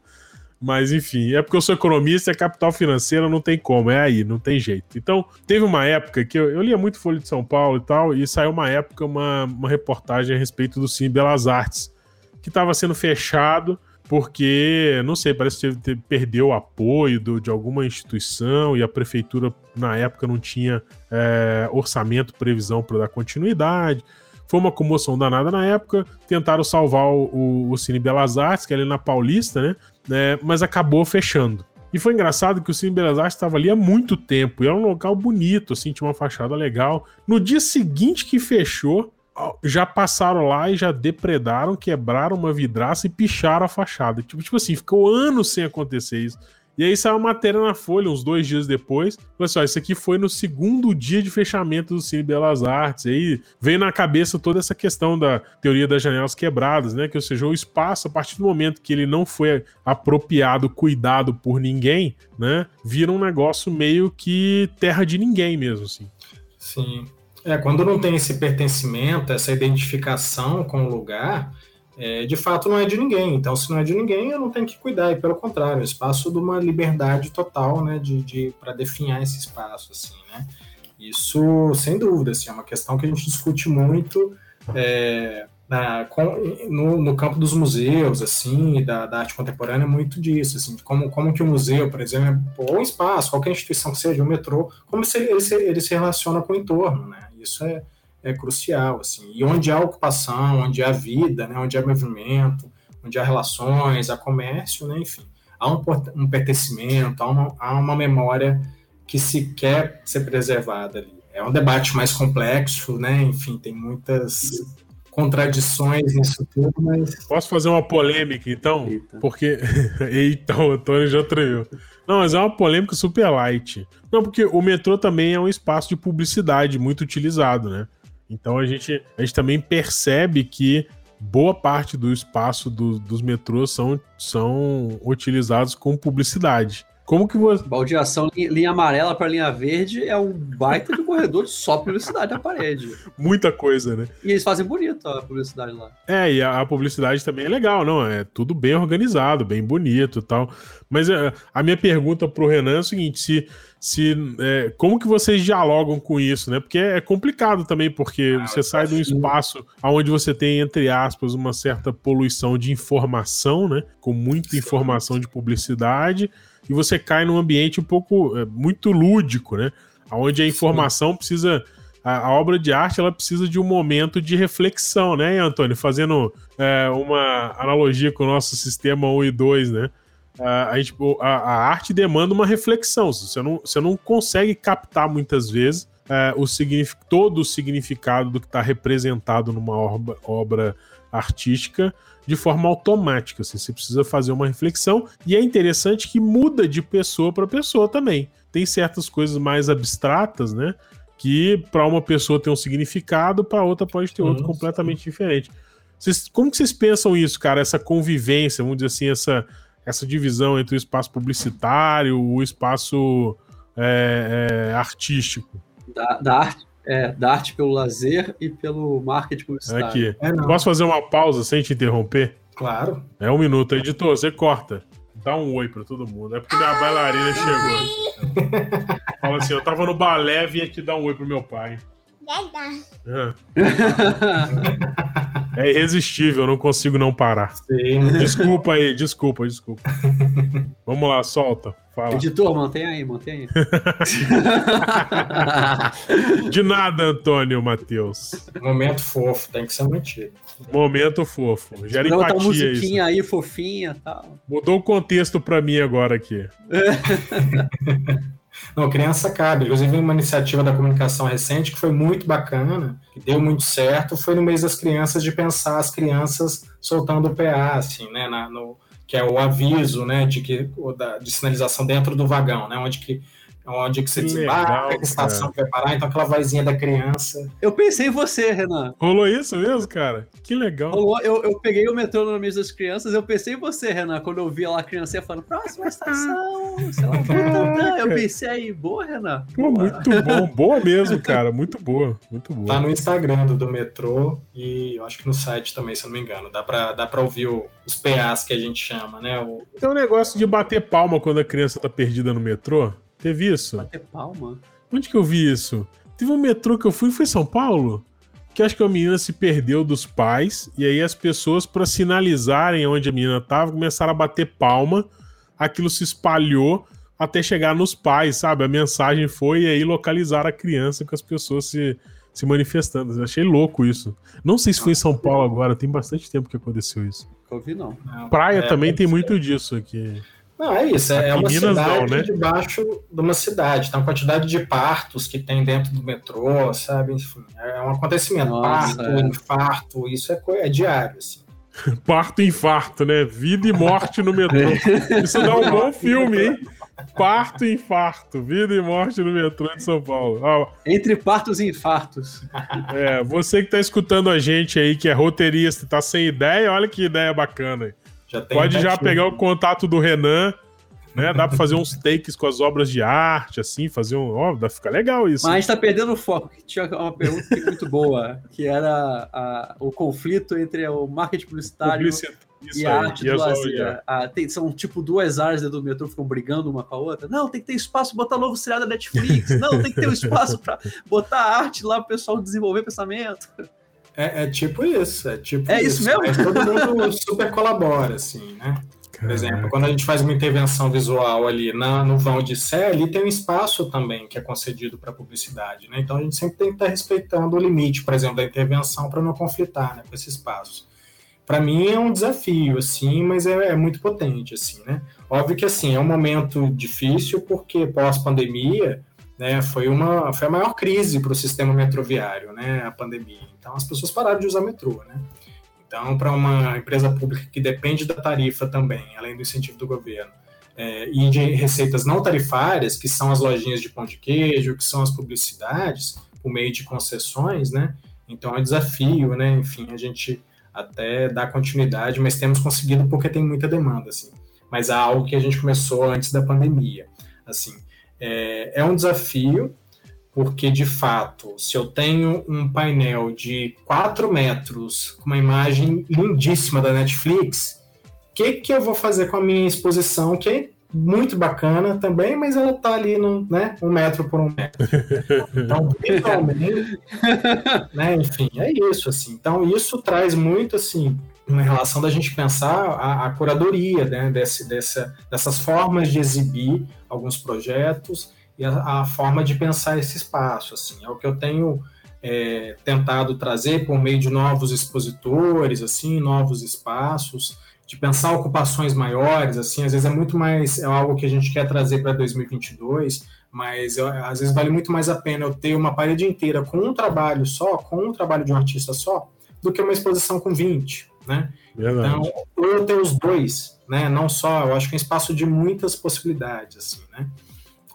Mas enfim, é porque eu sou economista e a capital financeira não tem como, é aí, não tem jeito. Então, teve uma época que eu, eu lia muito Folha de São Paulo e tal, e saiu uma época uma, uma reportagem a respeito do Cine Belas Artes, que estava sendo fechado porque, não sei, parece que teve, perdeu o apoio do, de alguma instituição e a prefeitura, na época, não tinha é, orçamento, previsão para dar continuidade. Foi uma comoção danada na época. Tentaram salvar o, o Cine Belas Artes, que é ali na Paulista, né? né? Mas acabou fechando. E foi engraçado que o Cine Belas Artes estava ali há muito tempo. E era um local bonito, assim, tinha uma fachada legal. No dia seguinte que fechou, já passaram lá e já depredaram, quebraram uma vidraça e picharam a fachada. Tipo, tipo assim, ficou anos sem acontecer isso. E aí saiu uma matéria na Folha, uns dois dias depois. Falei assim: ó, isso aqui foi no segundo dia de fechamento do Cine Belas Artes. E aí veio na cabeça toda essa questão da teoria das janelas quebradas, né? Que, ou seja, o espaço, a partir do momento que ele não foi apropriado, cuidado por ninguém, né? Vira um negócio meio que terra de ninguém mesmo, assim.
Sim. É, quando não tem esse pertencimento, essa identificação com o lugar, é, de fato não é de ninguém. Então, se não é de ninguém, eu não tenho que cuidar. E pelo contrário, é espaço de uma liberdade total, né, de, de para definhar esse espaço, assim, né. Isso, sem dúvida, assim, é uma questão que a gente discute muito é, na, com, no, no, campo dos museus, assim, da, da, arte contemporânea, muito disso, assim, como, como que o museu, por exemplo, ou um espaço, qualquer instituição que seja, o metrô, como se ele, se, ele se relaciona com o entorno, né. Isso é, é crucial, assim. E onde há ocupação, onde há vida, né, onde há movimento, onde há relações, há comércio, né, enfim, há um, um pertencimento, há uma, há uma memória que se quer ser preservada ali. É um debate mais complexo, né, enfim, tem muitas contradições nisso tudo, mas...
Posso fazer uma polêmica, então? Eita. Porque... [laughs] Eita, o Antônio já traiu. Não, mas é uma polêmica super light. Não, porque o metrô também é um espaço de publicidade muito utilizado, né? Então a gente, a gente também percebe que boa parte do espaço do, dos metrôs são, são utilizados com publicidade. Como que você.
Baldeação linha amarela para linha verde é um baita de corredor só publicidade na parede.
Muita coisa, né?
E eles fazem bonito a publicidade lá.
É, e a, a publicidade também é legal, não? É tudo bem organizado, bem bonito e tal. Mas a, é, a minha pergunta pro Renan é o seguinte: se. Se é, como que vocês dialogam com isso, né? Porque é complicado também, porque ah, você sai de um espaço onde você tem, entre aspas, uma certa poluição de informação, né? Com muita informação de publicidade e você cai num ambiente um pouco é, muito lúdico, né? Onde a informação Sim. precisa. A, a, obra de arte ela precisa de um momento de reflexão, né, Antônio? Fazendo é, uma analogia com o nosso sistema 1 e 2, né? A, a, gente, a, a arte demanda uma reflexão. Você não, você não consegue captar muitas vezes é, o todo o significado do que está representado numa obra, obra artística de forma automática. Assim, você precisa fazer uma reflexão e é interessante que muda de pessoa para pessoa também. Tem certas coisas mais abstratas, né? Que para uma pessoa tem um significado, para outra pode ter outro completamente diferente. Vocês, como que vocês pensam isso, cara? Essa convivência, vamos dizer assim, essa, essa divisão entre o espaço publicitário, o espaço é, é, artístico?
Da, da, arte, é, da arte pelo lazer e pelo marketing publicitário.
Aqui. É, Posso fazer uma pausa sem te interromper?
Claro.
É um minuto. Editor, você corta. Dá um oi pra todo mundo. É porque minha bailarina chegou. Fala assim, eu tava no balé, vim aqui dar um oi pro meu pai. É. [laughs] é irresistível, eu não consigo não parar. Sim. Desculpa aí, desculpa, desculpa. [laughs] Vamos lá, solta. Fala.
Editor, mantém aí, mantém aí. [laughs]
De nada, Antônio Matheus.
Momento fofo, tem que ser mantido.
Momento fofo. Gera
Não, empatia tá musiquinha isso. aí, fofinha tal.
Mudou o contexto pra mim agora aqui. [laughs]
Não, criança cabe. Inclusive, uma iniciativa da comunicação recente que foi muito bacana, que deu muito certo, foi no mês das crianças de pensar as crianças soltando o PA, assim, né, na, no, que é o aviso, né, de que da, de sinalização dentro do vagão, né, onde que onde que você
Que
desembarca,
legal,
que estação que vai parar, então aquela vozinha da criança.
Eu pensei em você, Renan.
Rolou isso mesmo, cara? Que legal.
Rolou, eu, eu peguei o metrô no mês das crianças, eu pensei em você, Renan, quando eu vi lá a criança falando, próxima estação, sei lá, tantã. eu pensei aí, boa, Renan.
Pô,
boa.
muito bom. Boa mesmo, cara. Muito boa. Muito
Tá
boa.
no Instagram do, do metrô e eu acho que no site também, se eu não me engano. Dá pra, dá pra ouvir o- os PAs que a gente chama, né? O,
Tem um negócio de bater palma quando a criança tá perdida no metrô. Teve isso?
Bater palma.
Onde que eu vi isso? Teve um metrô que eu fui, foi em São Paulo? Que acho que a menina se perdeu dos pais, e aí as pessoas, pra sinalizarem onde a menina tava, começaram a bater palma, aquilo se espalhou até chegar nos pais, sabe? A mensagem foi e aí localizar a criança com as pessoas se, se manifestando. Eu achei louco isso. Não sei se foi em São Paulo agora, tem bastante tempo que aconteceu isso.
Nunca ouvi, não.
Praia
é,
também tem muito disso aqui.
Não, é isso. É,
Aqui
é uma
Minas não,
cidade
né?
debaixo de uma cidade. Tem uma quantidade de partos que tem dentro do metrô, sabe? Enfim, é um acontecimento.
Nossa,
Parto,
é.
infarto, isso é, é diário, assim. [laughs]
Parto e infarto, né? Vida e morte no metrô. Isso dá um bom filme, hein? Parto e infarto. Vida e morte no metrô de São Paulo. Ó,
Entre partos e infartos.
é, você que tá escutando a gente aí, que é roteirista e tá sem ideia, olha que ideia bacana. aí.
Já tem
Pode já pegar o contato do Renan, né? Dá pra fazer uns takes com as obras de arte, assim, fazer um. Ó, dá fica legal isso.
Mas a gente tá perdendo o foco. que Tinha uma pergunta que é muito boa, que era a- o conflito entre o marketing publicitário
Publicidade. Isso
e a
aí,
arte
e
do lazer. Ah, tem- são tipo duas áreas dentro do metrô ficam brigando uma com a outra. Não, tem que ter espaço pra botar novo seriado da Netflix. Não, tem que ter um espaço pra botar arte lá pro pessoal desenvolver pensamento.
É, é tipo isso, é tipo
É isso mesmo?
Mas todo mundo super colabora, assim, né? Por exemplo, quando a gente faz uma intervenção visual ali na, no vão de Sé, ali tem um espaço também que é concedido para publicidade, né? Então a gente sempre tem que estar respeitando o limite, por exemplo, da intervenção para não conflitar né, com esse espaço. Para mim é um desafio, assim, mas é, é muito potente, assim, né? Óbvio que, assim, é um momento difícil porque pós-pandemia, né, foi, uma, foi a maior crise para o sistema metroviário, né, a pandemia. Então as pessoas pararam de usar metrô, né? Então, para uma empresa pública que depende da tarifa também, além do incentivo do governo, é, e de receitas não tarifárias, que são as lojinhas de pão de queijo, que são as publicidades, por meio de concessões, né? Então é um desafio, né? Enfim, a gente até dá continuidade, mas temos conseguido porque tem muita demanda, assim. Mas é algo que a gente começou antes da pandemia, assim. É, é um desafio, porque de fato, se eu tenho um painel de 4 metros com uma imagem lindíssima da Netflix, o que, que eu vou fazer com a minha exposição, que é muito bacana também, mas ela tá ali no, né, um metro por um metro. [laughs] Então, visualmente, né, enfim, é isso, assim. Então, isso traz muito, assim, uma relação da gente pensar a, a curadoria, né, desse, dessa, dessas formas de exibir alguns projetos e a, a, forma de pensar esse espaço, assim. É o que eu tenho é, tentado trazer por meio de novos expositores, assim, novos espaços, de pensar ocupações maiores, assim, às vezes é muito mais, é algo que a gente quer trazer para 2022, mas eu, às vezes vale muito mais a pena eu ter uma parede inteira com um trabalho só, com um trabalho de um artista só, do que uma exposição com 20, né?
Verdade.
Então, ou eu ter os dois, né? Não só, eu acho que é um espaço de muitas possibilidades, assim, né?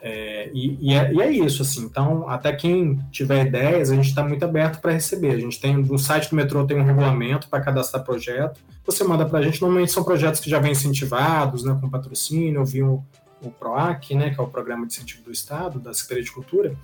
É, e, e, é, e, é, isso, assim. Então, até quem tiver ideias, a gente está muito aberto para receber. A gente tem no site do metrô tem um regulamento para cadastrar projeto. Você manda para a gente. Normalmente são projetos que já vêm incentivados, né, com patrocínio. Eu vi o, o PROAC, né, que é o Programa de Incentivo do Estado, da Secretaria de Cultura.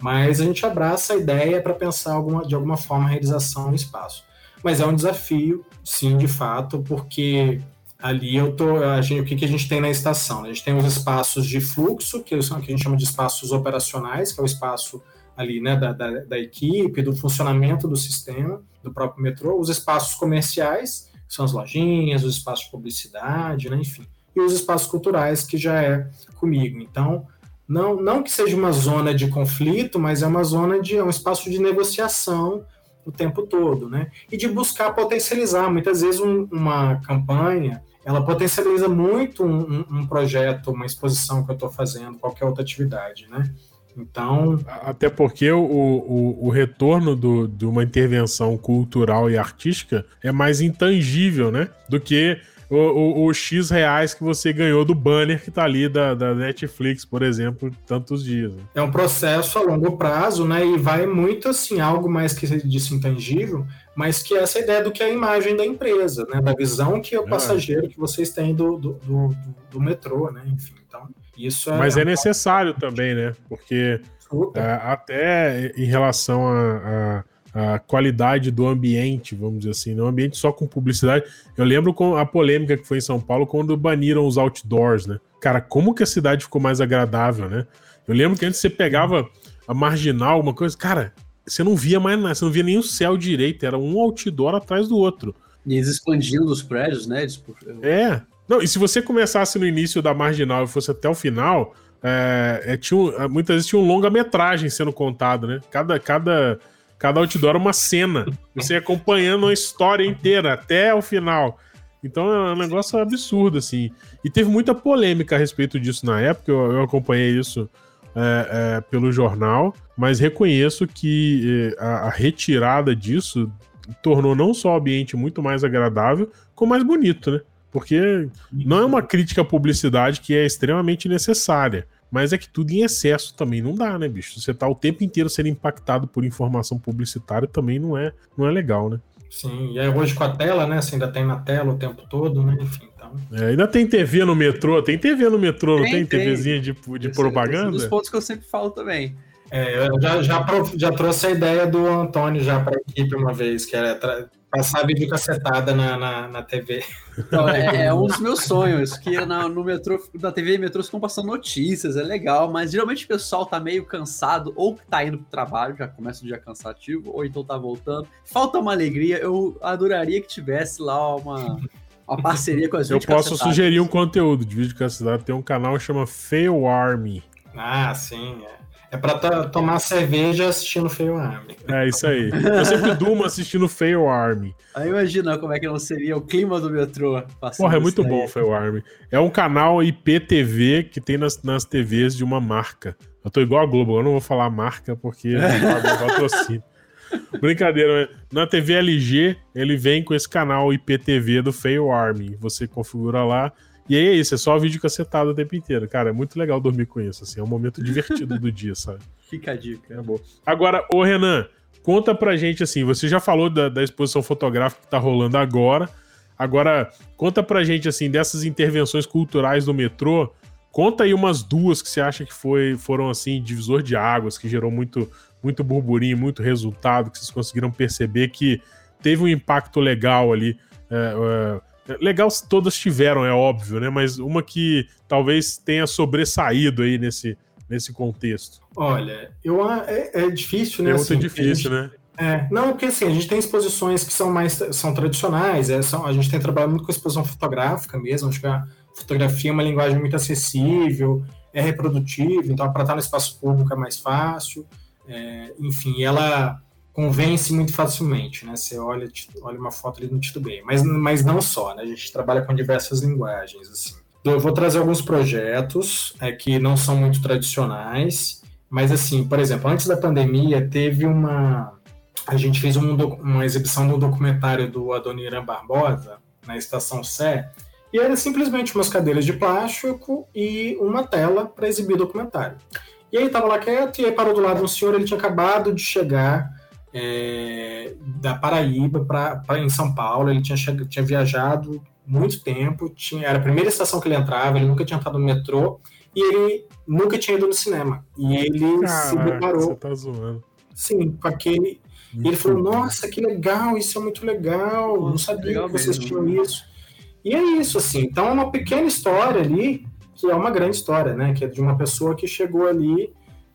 Mas a gente abraça a ideia para pensar alguma, de alguma forma a realização no espaço. Mas é um desafio, sim, de fato, porque ali eu tô, a gente, o que, que a gente tem na estação? A gente tem os espaços de fluxo, que são que a gente chama de espaços operacionais, que é o espaço ali, né, da, da, da, equipe, do funcionamento do sistema, do próprio metrô, os espaços comerciais, que são as lojinhas, os espaços de publicidade, né, enfim, e os espaços culturais, que já é comigo. Então, não, não que seja uma zona de conflito, mas é uma zona de, é um espaço de negociação o tempo todo, né? E de buscar potencializar. Muitas vezes um, uma campanha, ela potencializa muito um, um, projeto, uma exposição que eu estou fazendo, qualquer outra atividade, né? Então...
Até porque o, o, o retorno do, de uma intervenção cultural e artística é mais intangível, né? Do que o, o, o X reais que você ganhou do banner que tá ali da, da Netflix, por exemplo, tantos dias. né?
É um processo a longo prazo, né? E vai muito assim, algo mais que se disse intangível, mas que é essa ideia do que é a imagem da empresa, né? Da visão que é o passageiro que vocês têm do, do, do, do metrô, né? Enfim, então, isso é.
Mas é necessário também, né? Porque. É, até em relação à à- à qualidade do ambiente, vamos dizer assim, não ambiente só com publicidade. Eu lembro com a polêmica que foi em São Paulo quando baniram os outdoors, né? Cara, como que a cidade ficou mais agradável, né? Eu lembro que antes você pegava a marginal, alguma coisa, cara, você não via mais nada, você não via nem o céu direito, era um outdoor atrás do outro.
E eles expandindo os prédios, né? Eles-
É. Não, e se você começasse no início da marginal e fosse até o final, é, é, tinha um- muitas vezes tinha um longa-metragem sendo contado, né? Cada, cada, cada outdoor era uma cena. Você acompanhando a história inteira até o final. Então é um negócio absurdo, assim. E teve muita polêmica a respeito disso na época, eu, eu acompanhei isso é, é, pelo jornal, mas reconheço que é, a, a retirada disso tornou não só o ambiente muito mais agradável, como mais bonito, né? Porque não é uma crítica à publicidade que é extremamente necessária, mas é que tudo em excesso também não dá, né, bicho? Você tá o tempo inteiro sendo impactado por informação publicitária também não é, não é legal, né?
Sim, e aí hoje com a tela, né? Você ainda tem na tela o tempo todo, né? Enfim, então.
É, ainda tem TV no metrô, tem TV no metrô, não
Tem,
tem,
tem.
TVzinha de, de
Esse- esse é um dos
propaganda?
pontos que eu sempre falo também.
É, eu já, já, já trouxe a ideia do Antônio já para a equipe uma vez, que era passar vídeo cacetada na, na, na TV.
Então, é, é um dos meus sonhos, que na, no metrô, na TV e metrô ficam passando notícias, é legal, mas geralmente o pessoal tá meio cansado, ou que tá indo pro trabalho, já começa o dia cansativo, ou então tá voltando. Falta uma alegria, eu adoraria que tivesse lá uma, uma parceria com as
Eu posso
videocassetadas.
sugerir um conteúdo de vídeo cacetada. Tem um canal que chama Fail Army.
Ah, sim. É, é para tomar cerveja assistindo Feio Army.
É isso aí. Eu sempre durmo assistindo Fail Army.
Aí imagina como é que não seria o clima do metrô. passando
Porra, é muito
daí.
bom o Fail Army. É um canal IPTV que tem nas, nas TVs de uma marca. Eu tô igual a Globo, eu não vou falar marca porque patrocínio. [laughs] Brincadeira, né? na TV LG ele vem com esse canal IPTV do Fail Army. Você configura lá. E aí é isso, é só vídeo cacetado o tempo inteiro. Cara, é muito legal dormir com isso. Assim, é um momento divertido do dia, sabe? [laughs]
Fica a dica.
É bom. Agora, ô Renan, conta pra gente assim, você já falou da, da exposição fotográfica que tá rolando agora. Agora, conta pra gente assim, dessas intervenções culturais do metrô, conta aí umas duas que você acha que foi, foram assim, divisor de águas, que gerou muito, muito burburinho, muito resultado, que vocês conseguiram perceber que teve um impacto legal ali. É, é, legal todas tiveram, é óbvio, né? Mas uma que talvez tenha sobressaído aí nesse, nesse contexto.
Olha, eu, é, é difícil, né?
É muito
assim,
difícil,
a
né?
gente- É, não, porque assim, a gente tem exposições que são mais são tradicionais, é, são, a gente tem trabalhado muito com exposição fotográfica mesmo, acho que a fotografia é uma linguagem muito acessível, é reprodutível, então para estar no espaço público é mais fácil, é, enfim, ela convence muito facilmente, né? Você olha, olha uma foto ali no titubeia, mas, mas não só, né? A gente trabalha com diversas linguagens, assim. Eu vou trazer alguns projetos é, que não são muito tradicionais, mas assim, por exemplo, antes da pandemia teve uma a gente fez um uma exibição do documentário do Adoniran Barbosa na estação Sé e era simplesmente umas cadeiras de plástico e uma tela para exibir o documentário. E aí tava lá quieto e aí parou do lado um senhor, ele tinha acabado de chegar é, da Paraíba para em São Paulo, ele tinha, tinha viajado muito tempo, tinha, era a primeira estação que ele entrava, ele nunca tinha entrado no metrô e ele nunca tinha ido no cinema. E ele se
Caraca,
deparou,
você tá zoando.
sim, com aquele e ele falou: Nossa, que legal, isso é muito legal, não
Nossa,
sabia
legal
que vocês
mesmo.
tinham isso. E é isso, assim. Então é uma pequena história ali, que é uma grande história, né? Que é de uma pessoa que chegou ali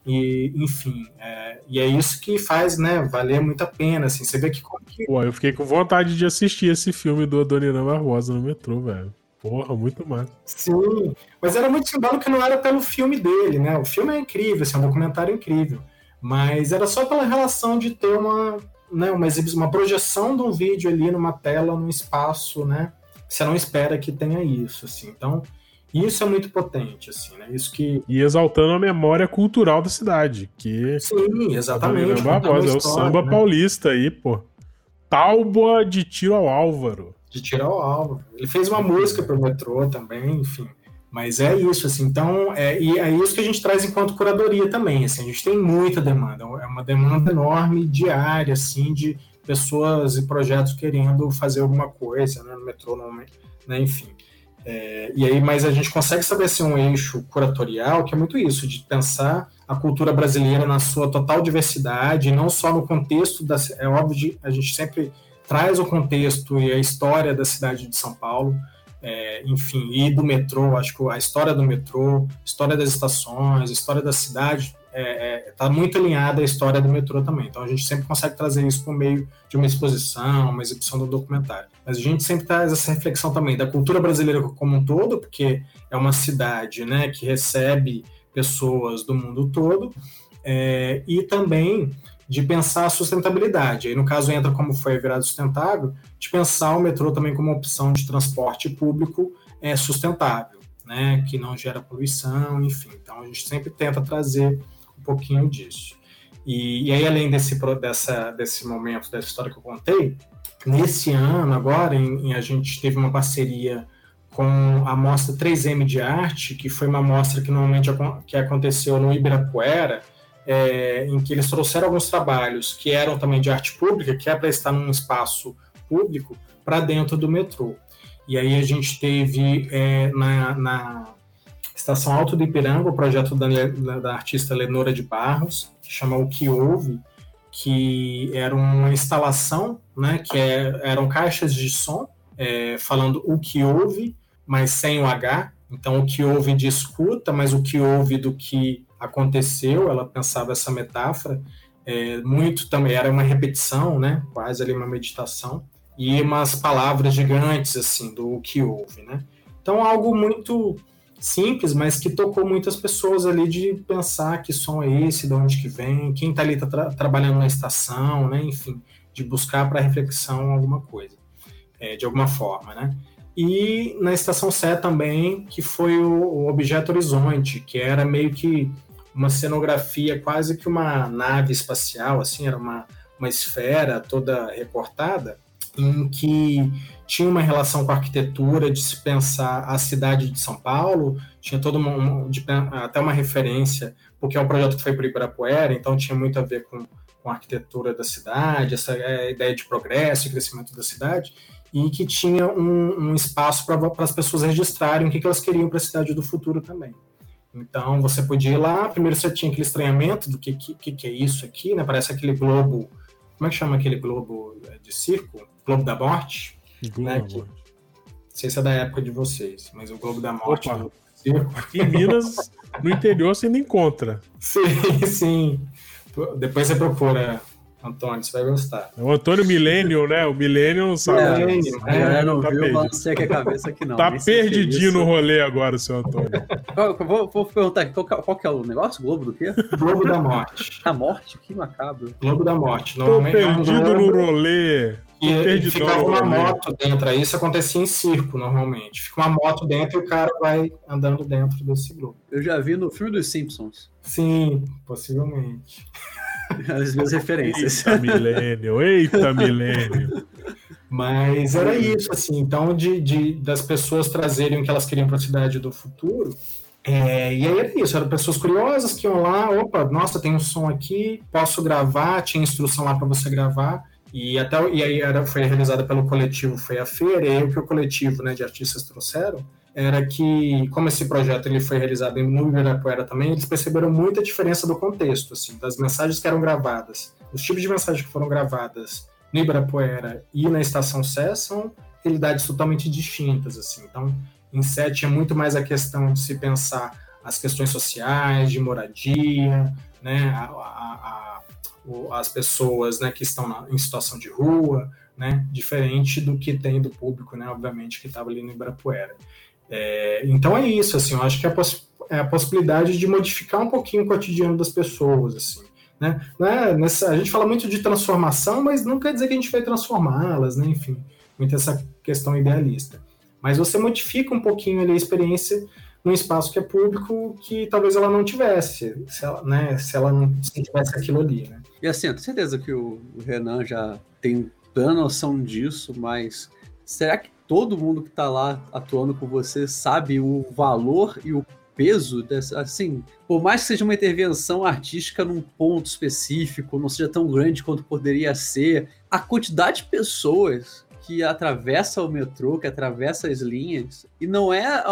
e, enfim, é, e é isso que faz, né, valer muito a pena, assim. Você vê que como que
Pô, eu fiquei com vontade de assistir esse filme do Adoniran Barbosa no metrô, velho. Porra, muito massa.
Sim, mas era muito simbólico que não era pelo filme dele, né? O filme é incrível, assim, é um documentário incrível. Mas era só pela relação de ter uma, né, uma uma projeção de um vídeo ali numa tela, num espaço, né? Você não espera que tenha isso, assim. Então, isso é muito potente, assim, né? Isso que.
E exaltando a memória cultural da cidade, que
Sim, exatamente.
Barbosa é o samba
né?
paulista aí, pô. Tálboa de tiro ao Álvaro.
de tirar o alvo. Ele fez uma música para o metrô também, enfim. Mas é isso, assim. Então, é, e é isso que a gente traz enquanto curadoria também. Assim, a gente tem muita demanda, é uma demanda enorme, diária, assim, de pessoas e projetos querendo fazer alguma coisa né, no metrô, né, enfim. É, e aí, mas a gente consegue estabelecer um eixo curatorial que é muito isso, de pensar a cultura brasileira na sua total diversidade, não só no contexto da. É óbvio, a gente sempre traz o contexto e a história da cidade de São Paulo, é, enfim, e do metrô, acho que a história do metrô, história das estações, história da cidade, está é, é, tá muito alinhada à história do metrô também. Então a gente sempre consegue trazer isso por meio de uma exposição, uma exibição do documentário. Mas a gente sempre traz essa reflexão também da cultura brasileira como um todo, porque é uma cidade né, que recebe pessoas do mundo todo, é, e também de pensar a sustentabilidade. Aí, no caso, entra como foi a virada sustentável, de pensar o metrô também como opção de transporte público é, sustentável, né, que não gera poluição, enfim. Então, a gente sempre tenta trazer um pouquinho disso. E, e aí, além desse, dessa, desse momento, dessa história que eu contei, nesse ano, agora, em, em, a gente teve uma parceria com a mostra 3M de Arte, que foi uma mostra que normalmente que aconteceu no Ibirapuera, é, em que eles trouxeram alguns trabalhos que eram também de arte pública, que é para estar num espaço público, para dentro do metrô. E aí a gente teve é, na, na, Estação Alto do Ipiranga o projeto da, da artista Lenora de Barros, que chama O Que Houve, que era uma instalação, né, que é, eram caixas de som, é, falando o que houve, mas sem o H. Então, o que houve de escuta, mas o que houve do que aconteceu, ela pensava essa metáfora, é, muito também era uma repetição, né, quase ali uma meditação, e umas palavras gigantes, assim, do que houve, né. Então, algo muito simples, mas que tocou muitas pessoas ali de pensar que som é esse, de onde que vem, quem está ali tá tra trabalhando na estação, né, enfim, de buscar para reflexão alguma coisa, é, de alguma forma, né. E na estação Sé também, que foi o, o Objeto Horizonte, que era meio que uma cenografia quase que uma nave espacial, assim, era uma, uma esfera toda recortada, em que tinha uma relação com a arquitetura, de se pensar a cidade de São Paulo, tinha todo uma, de, até uma referência, porque é um projeto que foi para Ibirapuera, então tinha muito a ver com, com a arquitetura da cidade, essa é, ideia de progresso e crescimento da cidade, e que tinha um, um espaço para as pessoas registrarem o que, que elas queriam para a cidade do futuro também. Então você podia ir lá, primeiro você tinha aquele estranhamento do que, que, que é isso aqui, né? Parece aquele globo. Como é que chama aquele globo é, de circo? Globo da Morte. Globo né? que, não sei se é da época de vocês, mas o Globo da Morte.
Opa, aqui em Minas, no interior, você ainda encontra. [laughs]
Sim, sim. Depois você procura Antônio, você vai gostar.
O Antônio Millennium, né? O Millennium sabe. É,
Millennium, é, é, não tá viu, balancei aqui a cabeça aqui não.
Tá perdidinho no rolê agora, seu Antônio. [laughs]
vou, vou, perguntar aqui, qual, qual, que é o negócio? Globo do quê?
Globo da Morte. [laughs]
A morte? Que macabro.
Globo da Morte.
Tô perdido no rolê.
E, e ficava uma moto dentro, aí isso acontecia em circo normalmente. Fica uma moto dentro e o cara vai andando dentro desse globo.
Eu já vi no filme dos Simpsons.
Sim, possivelmente. [laughs]
As minhas referências.
Eita milênio, eita milênio.
Mas era isso, assim, então de, de das pessoas trazerem o que elas queriam para a cidade do futuro. É, e aí era isso, eram pessoas curiosas que iam lá, opa, nossa, tem um som aqui, posso gravar, tinha instrução lá para você gravar. E até e aí era, foi realizada pelo coletivo Foi a Feira, e aí o que o coletivo né, de artistas trouxeram era que, como esse projeto ele foi realizado no Ibirapuera também, eles perceberam muita diferença do contexto, assim, das mensagens que eram gravadas. Os tipos de mensagens que foram gravadas no Ibirapuera e na Estação Sé são realidades totalmente distintas, assim. Então, em Sé tinha muito mais a questão de se pensar as questões sociais, de moradia, né, a, a, a, as pessoas né, que estão na, em situação de rua, né, diferente do que tem do público, né, obviamente, que estava ali no Ibirapuera. É, então é isso, assim, eu acho que é a, poss é a possibilidade de modificar um pouquinho o cotidiano das pessoas, assim. Né? É nessa, a gente fala muito de transformação, mas não quer dizer que a gente vai transformá-las, né? enfim, muito essa questão idealista. Mas você modifica um pouquinho ali a experiência num espaço que é público que talvez ela não tivesse, se ela, né, se ela não se tivesse aquilo ali. Né?
E assim, eu tenho certeza que o Renan já tem plena noção disso, mas será que todo mundo que está lá atuando com você sabe o valor e o peso dessa, assim, por mais que seja uma intervenção artística num ponto específico, não seja tão grande quanto poderia ser, a quantidade de pessoas que atravessa o metrô, que atravessa as linhas, e não é.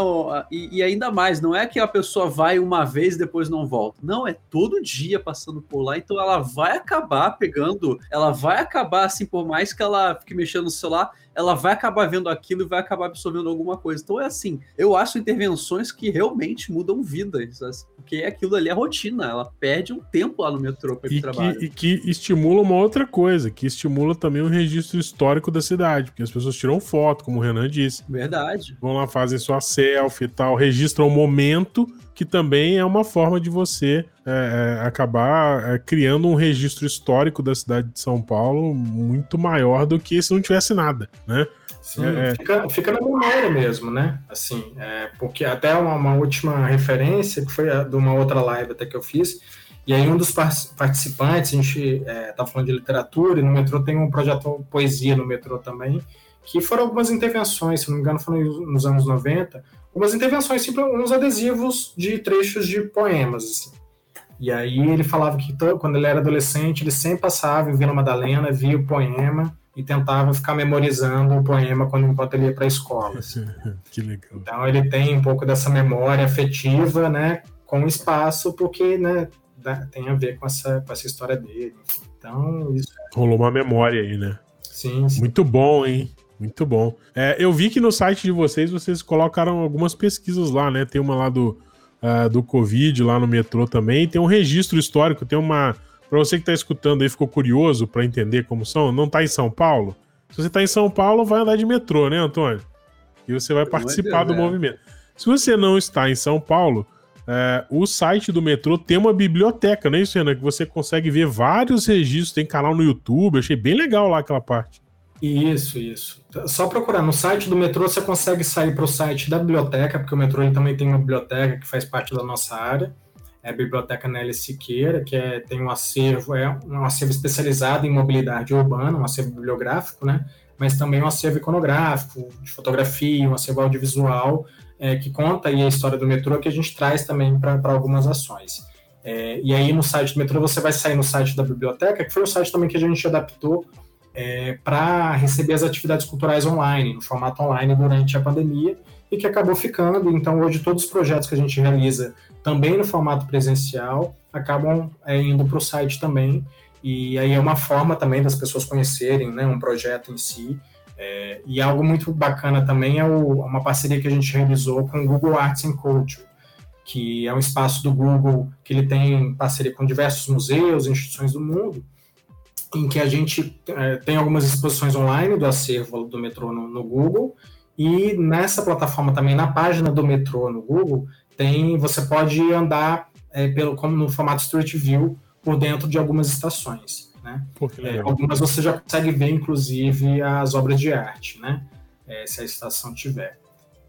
E, e, ainda mais, não é que a pessoa vai uma vez e depois não volta. Não, é todo dia passando por lá, então ela vai acabar pegando, ela vai acabar, assim, por mais que ela fique mexendo no celular, ela vai acabar vendo aquilo e vai acabar absorvendo alguma coisa. Então é assim, eu acho intervenções que realmente mudam vidas, porque aquilo ali é rotina, ela perde um tempo lá no metrô para ir trabalho.
e que estimula uma outra coisa, que estimula também o registro histórico da cidade, porque as pessoas tiram foto, como o Renan disse.
Verdade.
Vão lá, fazem sua selfie e tal, registram o momento que também é uma forma de você é, é, acabar é, criando um registro histórico da cidade de São Paulo muito maior do que se não tivesse nada, né?
Sim, é, é. fica, fica, na memória mesmo, né? Assim, é, porque até uma, uma, última referência, que foi a, de uma outra live até que eu fiz, e aí um dos participantes, a gente tá falando de literatura, e no metrô tem um projeto Poesia no metrô também, que foram algumas intervenções, se não me engano foram nos anos 90, algumas intervenções, tipo uns adesivos de trechos de poemas. Assim. E aí ele falava que quando ele era adolescente, ele sempre passava em Vila Madalena, via o poema e tentava ficar memorizando o poema quando enquanto ele ia para a escola. Assim. [laughs]
que legal.
Então ele tem um pouco dessa memória afetiva, né, com o espaço, porque, né, tem a ver com essa, com essa história dele. Então, isso.
É Rolou uma memória aí, né?
Sim, sim.
Muito bom, hein? Muito bom. É, eu vi que no site de vocês, vocês colocaram algumas pesquisas lá, né? Tem uma lá do, uh, do Covid, lá no metrô também. Tem um registro histórico, tem uma. Para você que está escutando aí, ficou curioso para entender como são, não está em São Paulo? Se você está em São Paulo, vai andar de metrô, né, Antônio? E você vai participar Deus, do é. movimento. Se você não está em São Paulo, é, o site do metrô tem uma biblioteca, não é isso, Renan? Que você consegue ver vários registros, tem canal no YouTube. Achei bem legal lá aquela parte.
Isso, isso. Só procurar no site do metrô você consegue sair para o site da biblioteca, porque o metrô ele também tem uma biblioteca que faz parte da nossa área. É a Biblioteca Nelly Siqueira, que é, tem um acervo, é um acervo especializado em mobilidade urbana, um acervo bibliográfico, né? Mas também um acervo iconográfico, de fotografia, um acervo audiovisual, é, que conta aí a história do metrô, que a gente traz também para algumas ações. É, e aí no site do metrô você vai sair no site da biblioteca, que foi o site também que a gente adaptou é, para receber as atividades culturais online, no formato online durante a pandemia, e que acabou ficando. Então, hoje, todos os projetos que a gente realiza também no formato presencial acabam é, indo para o site também. E aí é uma forma também das pessoas conhecerem né, um projeto em si. É, e algo muito bacana também é o, uma parceria que a gente realizou com o Google Arts and Culture, que é um espaço do Google que ele tem parceria com diversos museus, instituições do mundo, em que a gente é, tem algumas exposições online do acervo do metrô no, no, Google e nessa plataforma também na página do metrô no Google tem você pode andar é, pelo como no formato Street View por dentro de algumas estações né? É, algumas você já consegue ver inclusive as obras de arte né? É, se a estação tiver.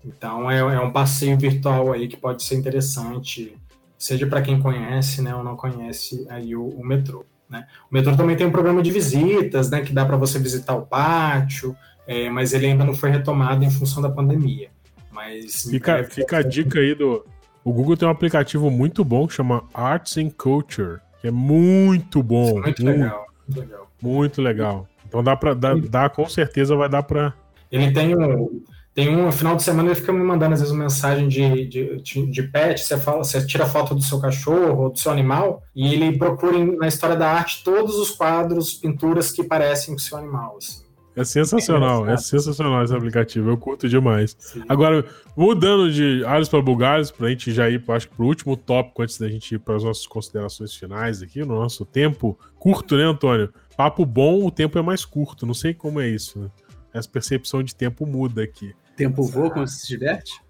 Então é, é um passeio virtual aí que pode ser interessante seja para quem conhece né ou não conhece aí o, o metrô né? O metrô também tem um programa de visitas, né, que dá para você visitar o pátio, é, mas ele ainda não foi retomado em função da pandemia. Mas
fica, fica a dica aí do. O Google tem um aplicativo muito bom que chama Arts and Culture, que é muito bom.
É muito, muito, legal, muito legal.
Muito legal. Então dá para dá, com certeza vai dar para.
Ele tem um, tem um final de semana ele fica me mandando às vezes uma mensagem de, de, de, pet, você fala, você tira foto do seu cachorro ou do seu animal, e ele procura na história da arte todos os quadros, pinturas que parecem com o seu animal. Assim.
É sensacional, é, é, sensacional esse aplicativo, eu curto demais. Sim. Agora, mudando de alhos para bugalhos, para a gente já ir, acho que para o último tópico, antes da gente ir para as nossas considerações finais aqui, no nosso tempo curto, né, Antônio? Papo bom, o tempo é mais curto, não sei como é isso, né? Essa percepção de tempo muda aqui.
Tempo voa quando se diverte?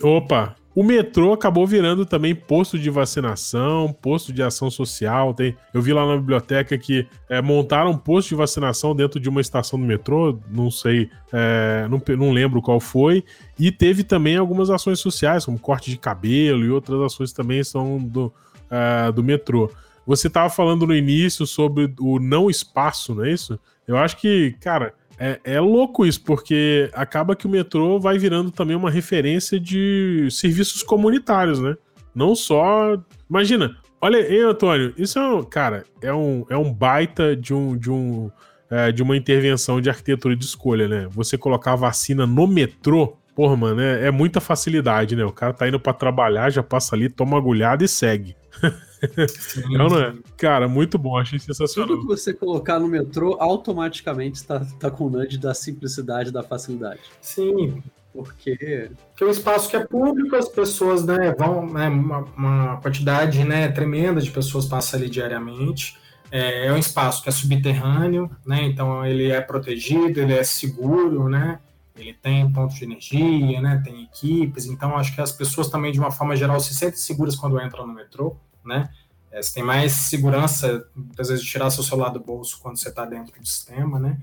Opa! O metrô acabou virando também posto de vacinação, posto de ação social. Tem, eu vi lá na biblioteca que é, montaram um posto de vacinação dentro de uma estação do metrô, não sei, é, não, não lembro qual foi. E teve também algumas ações sociais, como corte de cabelo e outras ações também são do, é, do metrô. você tava falando no início sobre o não espaço, não é isso? Eu acho que, cara, é, é, louco isso, porque acaba que o metrô vai virando também uma referência de serviços comunitários, né? Não só. Imagina, olha, aí, Antônio, isso é um. Cara, é um, é um baita de um. De um é, de uma intervenção de arquitetura de escolha, né? Você colocar a vacina no metrô, porra, mano, é, é muita facilidade, né? O cara tá indo para trabalhar, já passa ali, toma agulhada e segue. [laughs] Sim, [laughs] não, não é? Cara, muito bom, achei sensacional.
Tudo que você colocar no metrô automaticamente está tá com o nudge da simplicidade da facilidade.
Sim.
Porque.
Porque o espaço que é público, as pessoas, né, vão. Né, uma, uma quantidade né, tremenda de pessoas passa ali diariamente. É, é um espaço que é subterrâneo, né? Então ele é protegido, ele é seguro, né? Ele tem pontos de energia, né? Tem equipes. Então acho que as pessoas também, de uma forma geral, se sentem seguras quando entram no metrô né? É, você tem mais segurança, muitas vezes, de tirar seu celular do bolso quando você está dentro do sistema, né?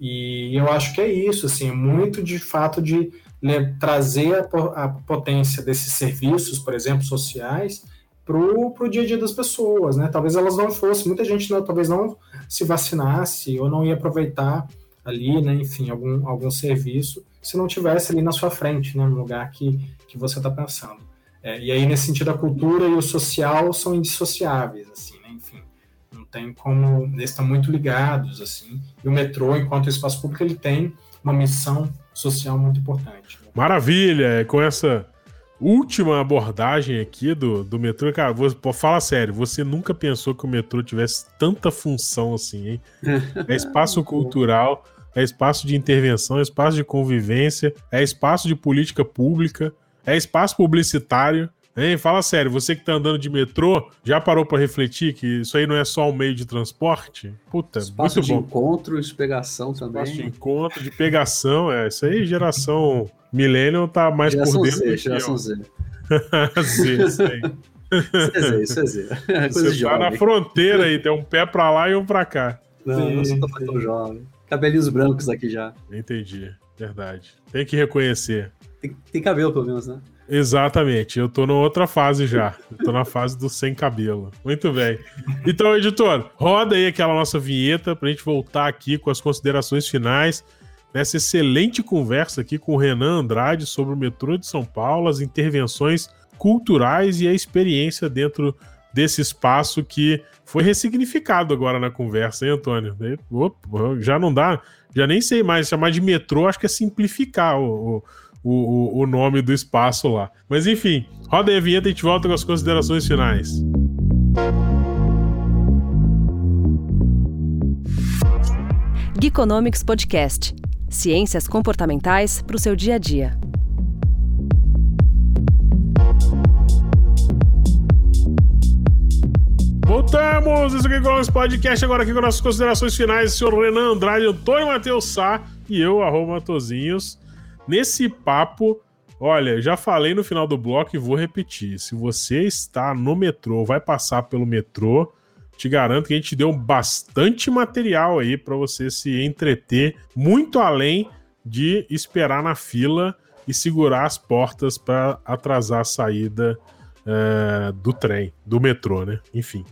E eu acho que é isso, assim, muito de fato de trazer a, a, potência desses serviços, por exemplo, sociais, para o dia a dia das pessoas, né? Talvez elas não fossem, muita gente não, talvez não se vacinasse ou não ia aproveitar ali, né? Enfim, algum, algum serviço se não tivesse ali na sua frente, né? No lugar que, que você está pensando. É, e aí, nesse sentido, a cultura e o social são indissociáveis, assim, né? Enfim, não tem como... Eles estão muito ligados, assim. E o metrô, enquanto espaço público, ele tem uma missão social muito importante. Né?
Maravilha! É, com essa última abordagem aqui do, do metrô, cara, vou, fala sério, você nunca pensou que o metrô tivesse tanta função assim, hein? É espaço [laughs] cultural, é espaço de intervenção, é espaço de convivência, é espaço de política pública, é espaço publicitário. Hein? Fala sério, você que tá andando de metrô, já parou para refletir que isso aí não é só um meio de transporte? Puta,
espaço
muito
de
bom.
encontro, de pegação também.
Espaço de encontro, de pegação, é. Isso aí, geração millennial tá mais
geração
por dentro.
Z, geração [laughs] Z.
Z, isso aí. [laughs]
Isso é Z, isso é Z. [laughs]
Você tá na fronteira aí, tem um pé pra lá e um pra cá.
Não, não sou tão jovem. Cabelinhos brancos aqui já.
Entendi, verdade. Tem que reconhecer.
Tem, tem cabelo, pelo menos, né?
Exatamente, eu tô na outra fase já. Eu tô na fase do sem cabelo. Muito bem. Então, editor, roda aí aquela nossa vinheta pra gente voltar aqui com as considerações finais nessa excelente conversa aqui com o Renan Andrade sobre o metrô de São Paulo, as intervenções culturais e a experiência dentro desse espaço que foi ressignificado agora na conversa, hein, Antônio? Opa, já não dá, já nem sei mais, chamar de metrô acho que é simplificar o, o o, o, o nome do espaço lá. Mas enfim, roda aí a vinheta e a gente volta com as considerações finais.
Geekonomics Podcast. Ciências comportamentais para o seu dia a dia.
Voltamos! Isso aqui é o Podcast, agora aqui com nossas considerações finais, senhor Renan Andrade, Antônio Matheus Sá e eu, arroba Matozinhos. Nesse papo, olha, já falei no final do bloco e vou repetir. Se você está no metrô, vai passar pelo metrô, te garanto que a gente deu bastante material aí para você se entreter, muito além de esperar na fila e segurar as portas para atrasar a saída uh, do trem, do metrô, né? Enfim.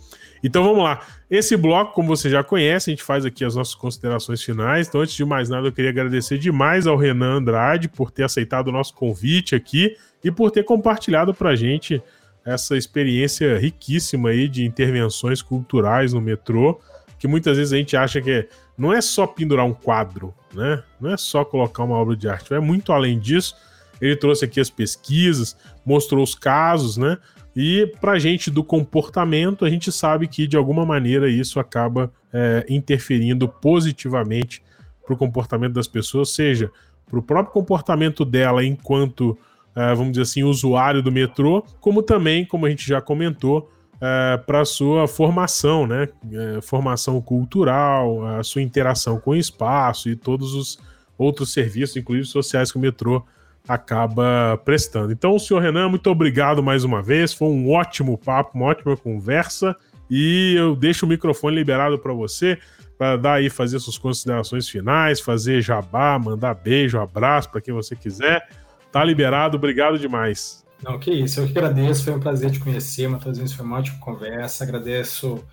Então vamos lá. Esse bloco, como você já conhece, a gente faz aqui as nossas considerações finais. Então, antes de mais nada, eu queria agradecer demais ao Renan Andrade por ter aceitado o nosso convite aqui e por ter compartilhado para a gente essa experiência riquíssima aí de intervenções culturais no metrô, que muitas vezes a gente acha que não é só pendurar um quadro, né? Não é só colocar uma obra de arte, é muito além disso. Ele trouxe aqui as pesquisas, mostrou os casos, né? E para gente do comportamento, a gente sabe que de alguma maneira isso acaba é, interferindo positivamente para o comportamento das pessoas, seja para o próprio comportamento dela enquanto, é, vamos dizer assim, usuário do metrô, como também, como a gente já comentou, é, para a sua formação, né? É, formação cultural, a sua interação com o espaço e todos os outros serviços, inclusive sociais que o metrô acaba prestando. Então, senhor Renan, muito obrigado mais uma vez. Foi um ótimo papo, uma ótima conversa. E eu deixo o microfone liberado para você, para dar aí, fazer suas considerações finais, fazer jabá, mandar beijo, abraço para quem você quiser. Tá liberado, obrigado demais.
Não, que isso. Eu que agradeço. Foi um prazer te conhecer, Matheusinho. Foi uma ótima conversa. Agradeço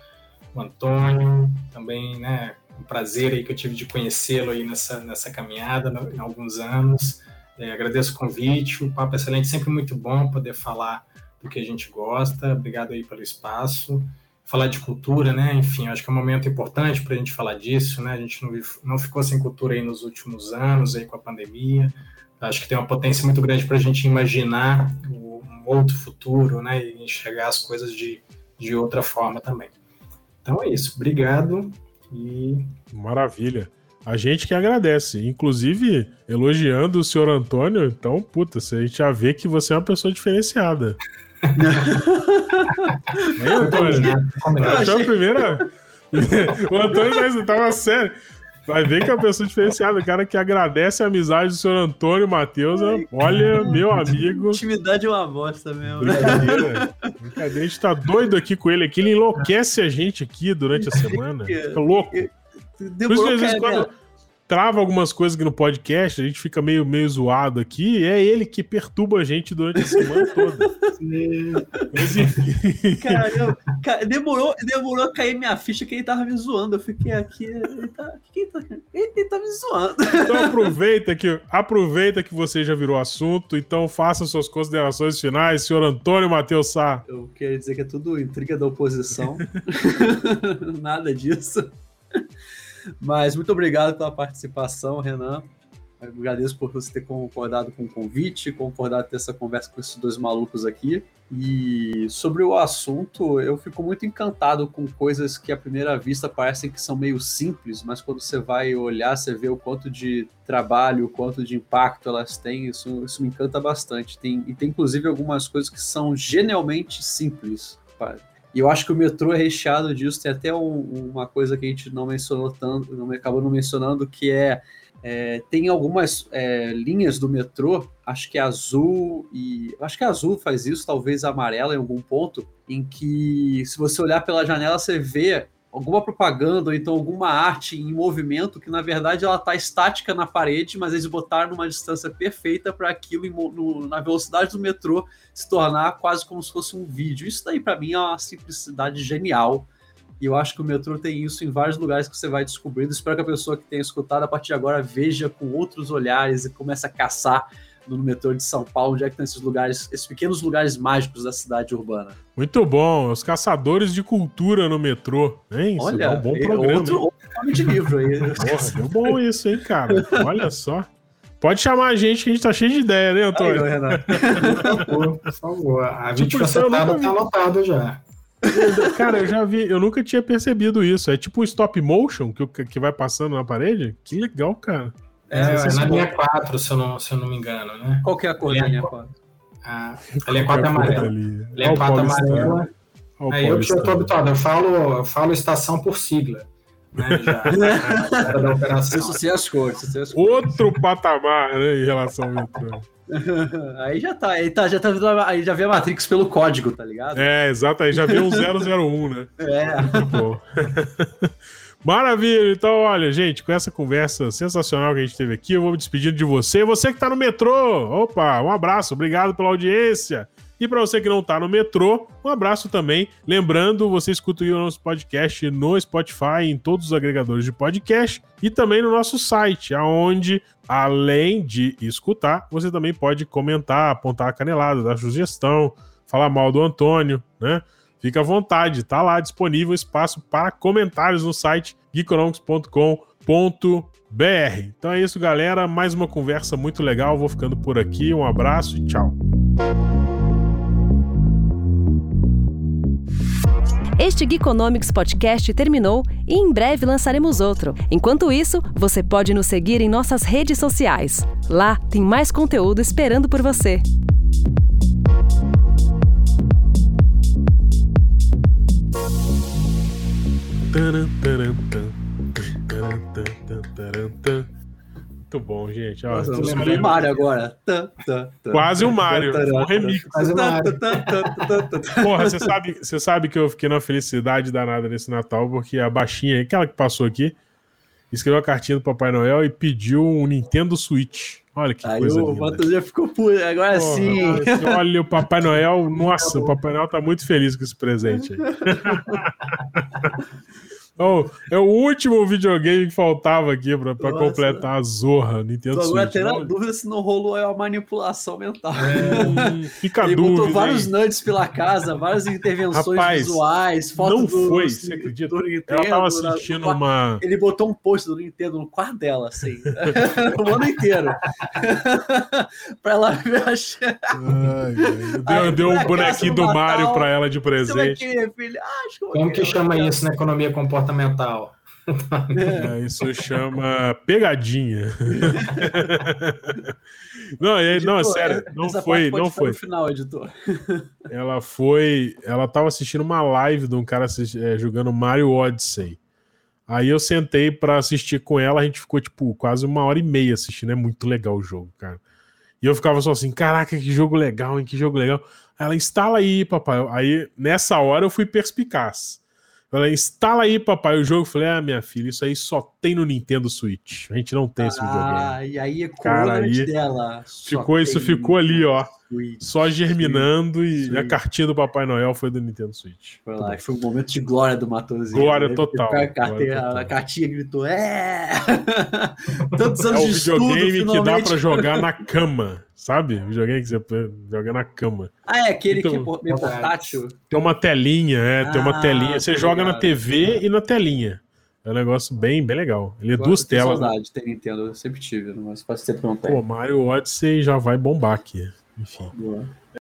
o Antônio, também, né? Um prazer aí que eu tive de conhecê-lo aí nessa, nessa caminhada em alguns anos. É, agradeço o convite, o papo é excelente, sempre muito bom poder falar do que a gente gosta. Obrigado aí pelo espaço. Falar de cultura, né? Enfim, acho que é um momento importante para a gente falar disso, né? A gente não, não ficou sem cultura aí nos últimos anos, aí com a pandemia. Acho que tem uma potência muito grande para a gente imaginar um outro futuro, né? E enxergar as coisas de, de outra forma também. Então é isso. Obrigado e.
Maravilha. A gente que agradece, inclusive elogiando o senhor Antônio. Então, puta, a gente já vê que você é uma pessoa diferenciada. [laughs] Aí, Antônio? Acho a primeira. [laughs] o Antônio mas, tava sério. Vai ver que é uma pessoa diferenciada, o cara que agradece a amizade do senhor Antônio Matheus. Olha, meu amigo.
Intimidade é uma bosta mesmo.
Brincadeira. Brincadeira. A gente tá doido aqui com ele aqui. Ele enlouquece a gente aqui durante a [laughs] semana. Fica louco. Demorou, Por isso que às vezes, quando, trava algumas coisas aqui no podcast, a gente fica meio, meio zoado aqui, é ele que perturba a gente durante a semana toda. [laughs]
Caramba, cara, demorou, demorou a cair minha ficha que ele tava me zoando. Eu fiquei aqui, ele tá, ele tá, ele tá me zoando.
Então aproveita que, aproveita que você já virou assunto, então faça suas considerações finais, senhor Antônio Matheus Sá.
Eu quero dizer que é tudo intriga da oposição. [laughs] [laughs] Nada disso. Mas muito obrigado pela participação, Renan. Agradeço por você ter concordado com o convite, concordado ter essa conversa com esses dois malucos aqui. E sobre o assunto, eu fico muito encantado com coisas que à primeira vista parecem que são meio simples, mas quando você vai olhar, você vê o quanto de trabalho, o quanto de impacto elas têm. Isso, isso me encanta bastante. Tem, e tem inclusive algumas coisas que são genialmente simples. E eu acho que o metrô é recheado disso. Tem até um, uma coisa que a gente não mencionou tanto, não acabou não mencionando, que é, é tem algumas é, linhas do metrô, acho que é azul e acho que azul faz isso, talvez amarela em algum ponto, em que se você olhar pela janela você vê alguma propaganda ou então alguma arte em movimento que na verdade ela está estática na parede, mas eles botaram numa distância perfeita para aquilo no, na velocidade do metrô se tornar quase como se fosse um vídeo. Isso daí para mim é uma simplicidade genial. E eu acho que o metrô tem isso em vários lugares que você vai descobrindo. Espero que a pessoa que tenha escutado a partir de agora veja com outros olhares e comece a caçar no metrô de São Paulo, onde é que estão esses lugares, esses pequenos lugares mágicos da cidade urbana.
Muito bom, os caçadores de cultura no metrô, hein?
Isso Olha, um bom programa. Outro, outro nome de livro aí. [laughs]
Porra, deu bom isso, hein, cara? Olha só. Pode chamar a gente que a gente tá cheio de ideia, né, Antônio? Aí, Renato.
por favor, a gente tipo, tá anotado já.
Cara, eu já vi, eu nunca tinha percebido isso. É tipo um stop motion que, que vai passando na parede? Que legal, cara.
É, é na linha 4, se eu, não, se eu não me engano, né?
Qual que é a cor da linha 4?
A, a linha 4 é amarela. Linha 4 amarela. Aí eu que já tô habituado, eu falo, eu falo estação por sigla. Né, já, [laughs]
da operação. Isso sim as cores, isso as
cores. Outro patamar, né, em relação ao metrô. [laughs]
aí já tá, aí tá, já tá aí já vê a Matrix pelo código, tá ligado?
É, exato, aí já vê um 001, né? É. Muito bom. [laughs] Maravilha! Então, olha, gente, com essa conversa sensacional que a gente teve aqui, eu vou me despedindo de você. Você que está no metrô, opa, um abraço, obrigado pela audiência. E para você que não está no metrô, um abraço também. Lembrando, você escuta o nosso podcast no Spotify, em todos os agregadores de podcast e também no nosso site, aonde, além de escutar, você também pode comentar, apontar a canelada, dar sugestão, falar mal do Antônio, né? Fica à vontade, tá lá disponível espaço para comentários no site geekonomics.com.br. Então é isso, galera. Mais uma conversa muito legal. Vou ficando por aqui. Um abraço e tchau.
Este Geekonomics Podcast terminou e em breve lançaremos outro. Enquanto isso, você pode nos seguir em nossas redes sociais. Lá tem mais conteúdo esperando por você.
Muito bom, gente.
Nossa, eu lembrei Mario agora.
Quase o Mario. Um remix. Quase o Mario. Porra, você sabe, você sabe que eu fiquei numa felicidade danada nesse Natal, porque a baixinha, aquela que passou aqui, escreveu a cartinha do Papai Noel e pediu um Nintendo Switch. Olha que
Aí
coisa
o. Matheus já ficou puto. Agora
Porra,
sim.
mas Olha o Papai Noel. [laughs] Nossa, o Papai Noel tá muito feliz com esse presente aí. [laughs] Oh, é o último videogame que faltava aqui pra, pra
Nossa.
completar a Zorra Nintendo
agora
Switch.
até na
Não,
dúvida se não rolou aí uma manipulação mental.
hum, [laughs] Fica a
Ele
dúvida.
botou vários
hein?
nudes pela casa, várias intervenções
Rapaz,
visuais, foto
não
do,
foi, você acredita?
do Nintendo.
Ela tava assistindo uma.
Ele botou um post do Nintendo no quarto dela, assim, [laughs] o ano inteiro. [laughs] pra ela ver a chance.
Ai, ai,
Aí,
deu deu um bonequinho do Mario
Natal,
pra ela de presente.
querer? Ah,
Como que chama isso na economia comportamental?
É, isso chama pegadinha. [laughs] não, é, não, é
Editor,
sério, não
essa
foi,
parte pode
não foi.
No final, editor. [laughs]
Ela foi, ela tava assistindo uma live de um cara é, jogando Mario Odyssey. Aí eu sentei pra assistir com ela, a gente ficou tipo quase uma hora e meia assistindo, é muito legal o jogo, cara. E eu ficava só assim, caraca, que jogo legal, hein, que jogo legal. Ela instala aí, papai. Aí nessa hora eu fui perspicaz. Ela instala aí, papai, o jogo. Falei, ah, minha filha, isso aí só tem no Nintendo Switch. A gente não tem esse videogame.
Ah, e aí ecoou
Cara, aí
dela.
Ficou- isso ficou ali, ó.
Switch.
Só germinando e
Switch.
a cartinha do Papai Noel foi do Nintendo Switch.
Foi lá, foi um momento de glória do Matosinho.
Glória
né?
total,
A, carteira-
glória total.
a cartinha gritou, é! [laughs] Tantos
É
anos
o
de estudo,
videogame que dá pra jogar na cama, sabe? O videogame que você jogar na cama.
Ah, é aquele que é
Então,
meio portátil?
Tem uma telinha, é, tem uma
Ah,
telinha. Você joga na. TV e na telinha. É um negócio bem, bem legal. Ele é
Agora
duas
eu tenho
telas. né?
saudade de ter Nintendo, eu sempre tive, mas faz tempo que não tem.
Pô, Mario Odyssey já vai bombar aqui. Enfim.
Boa.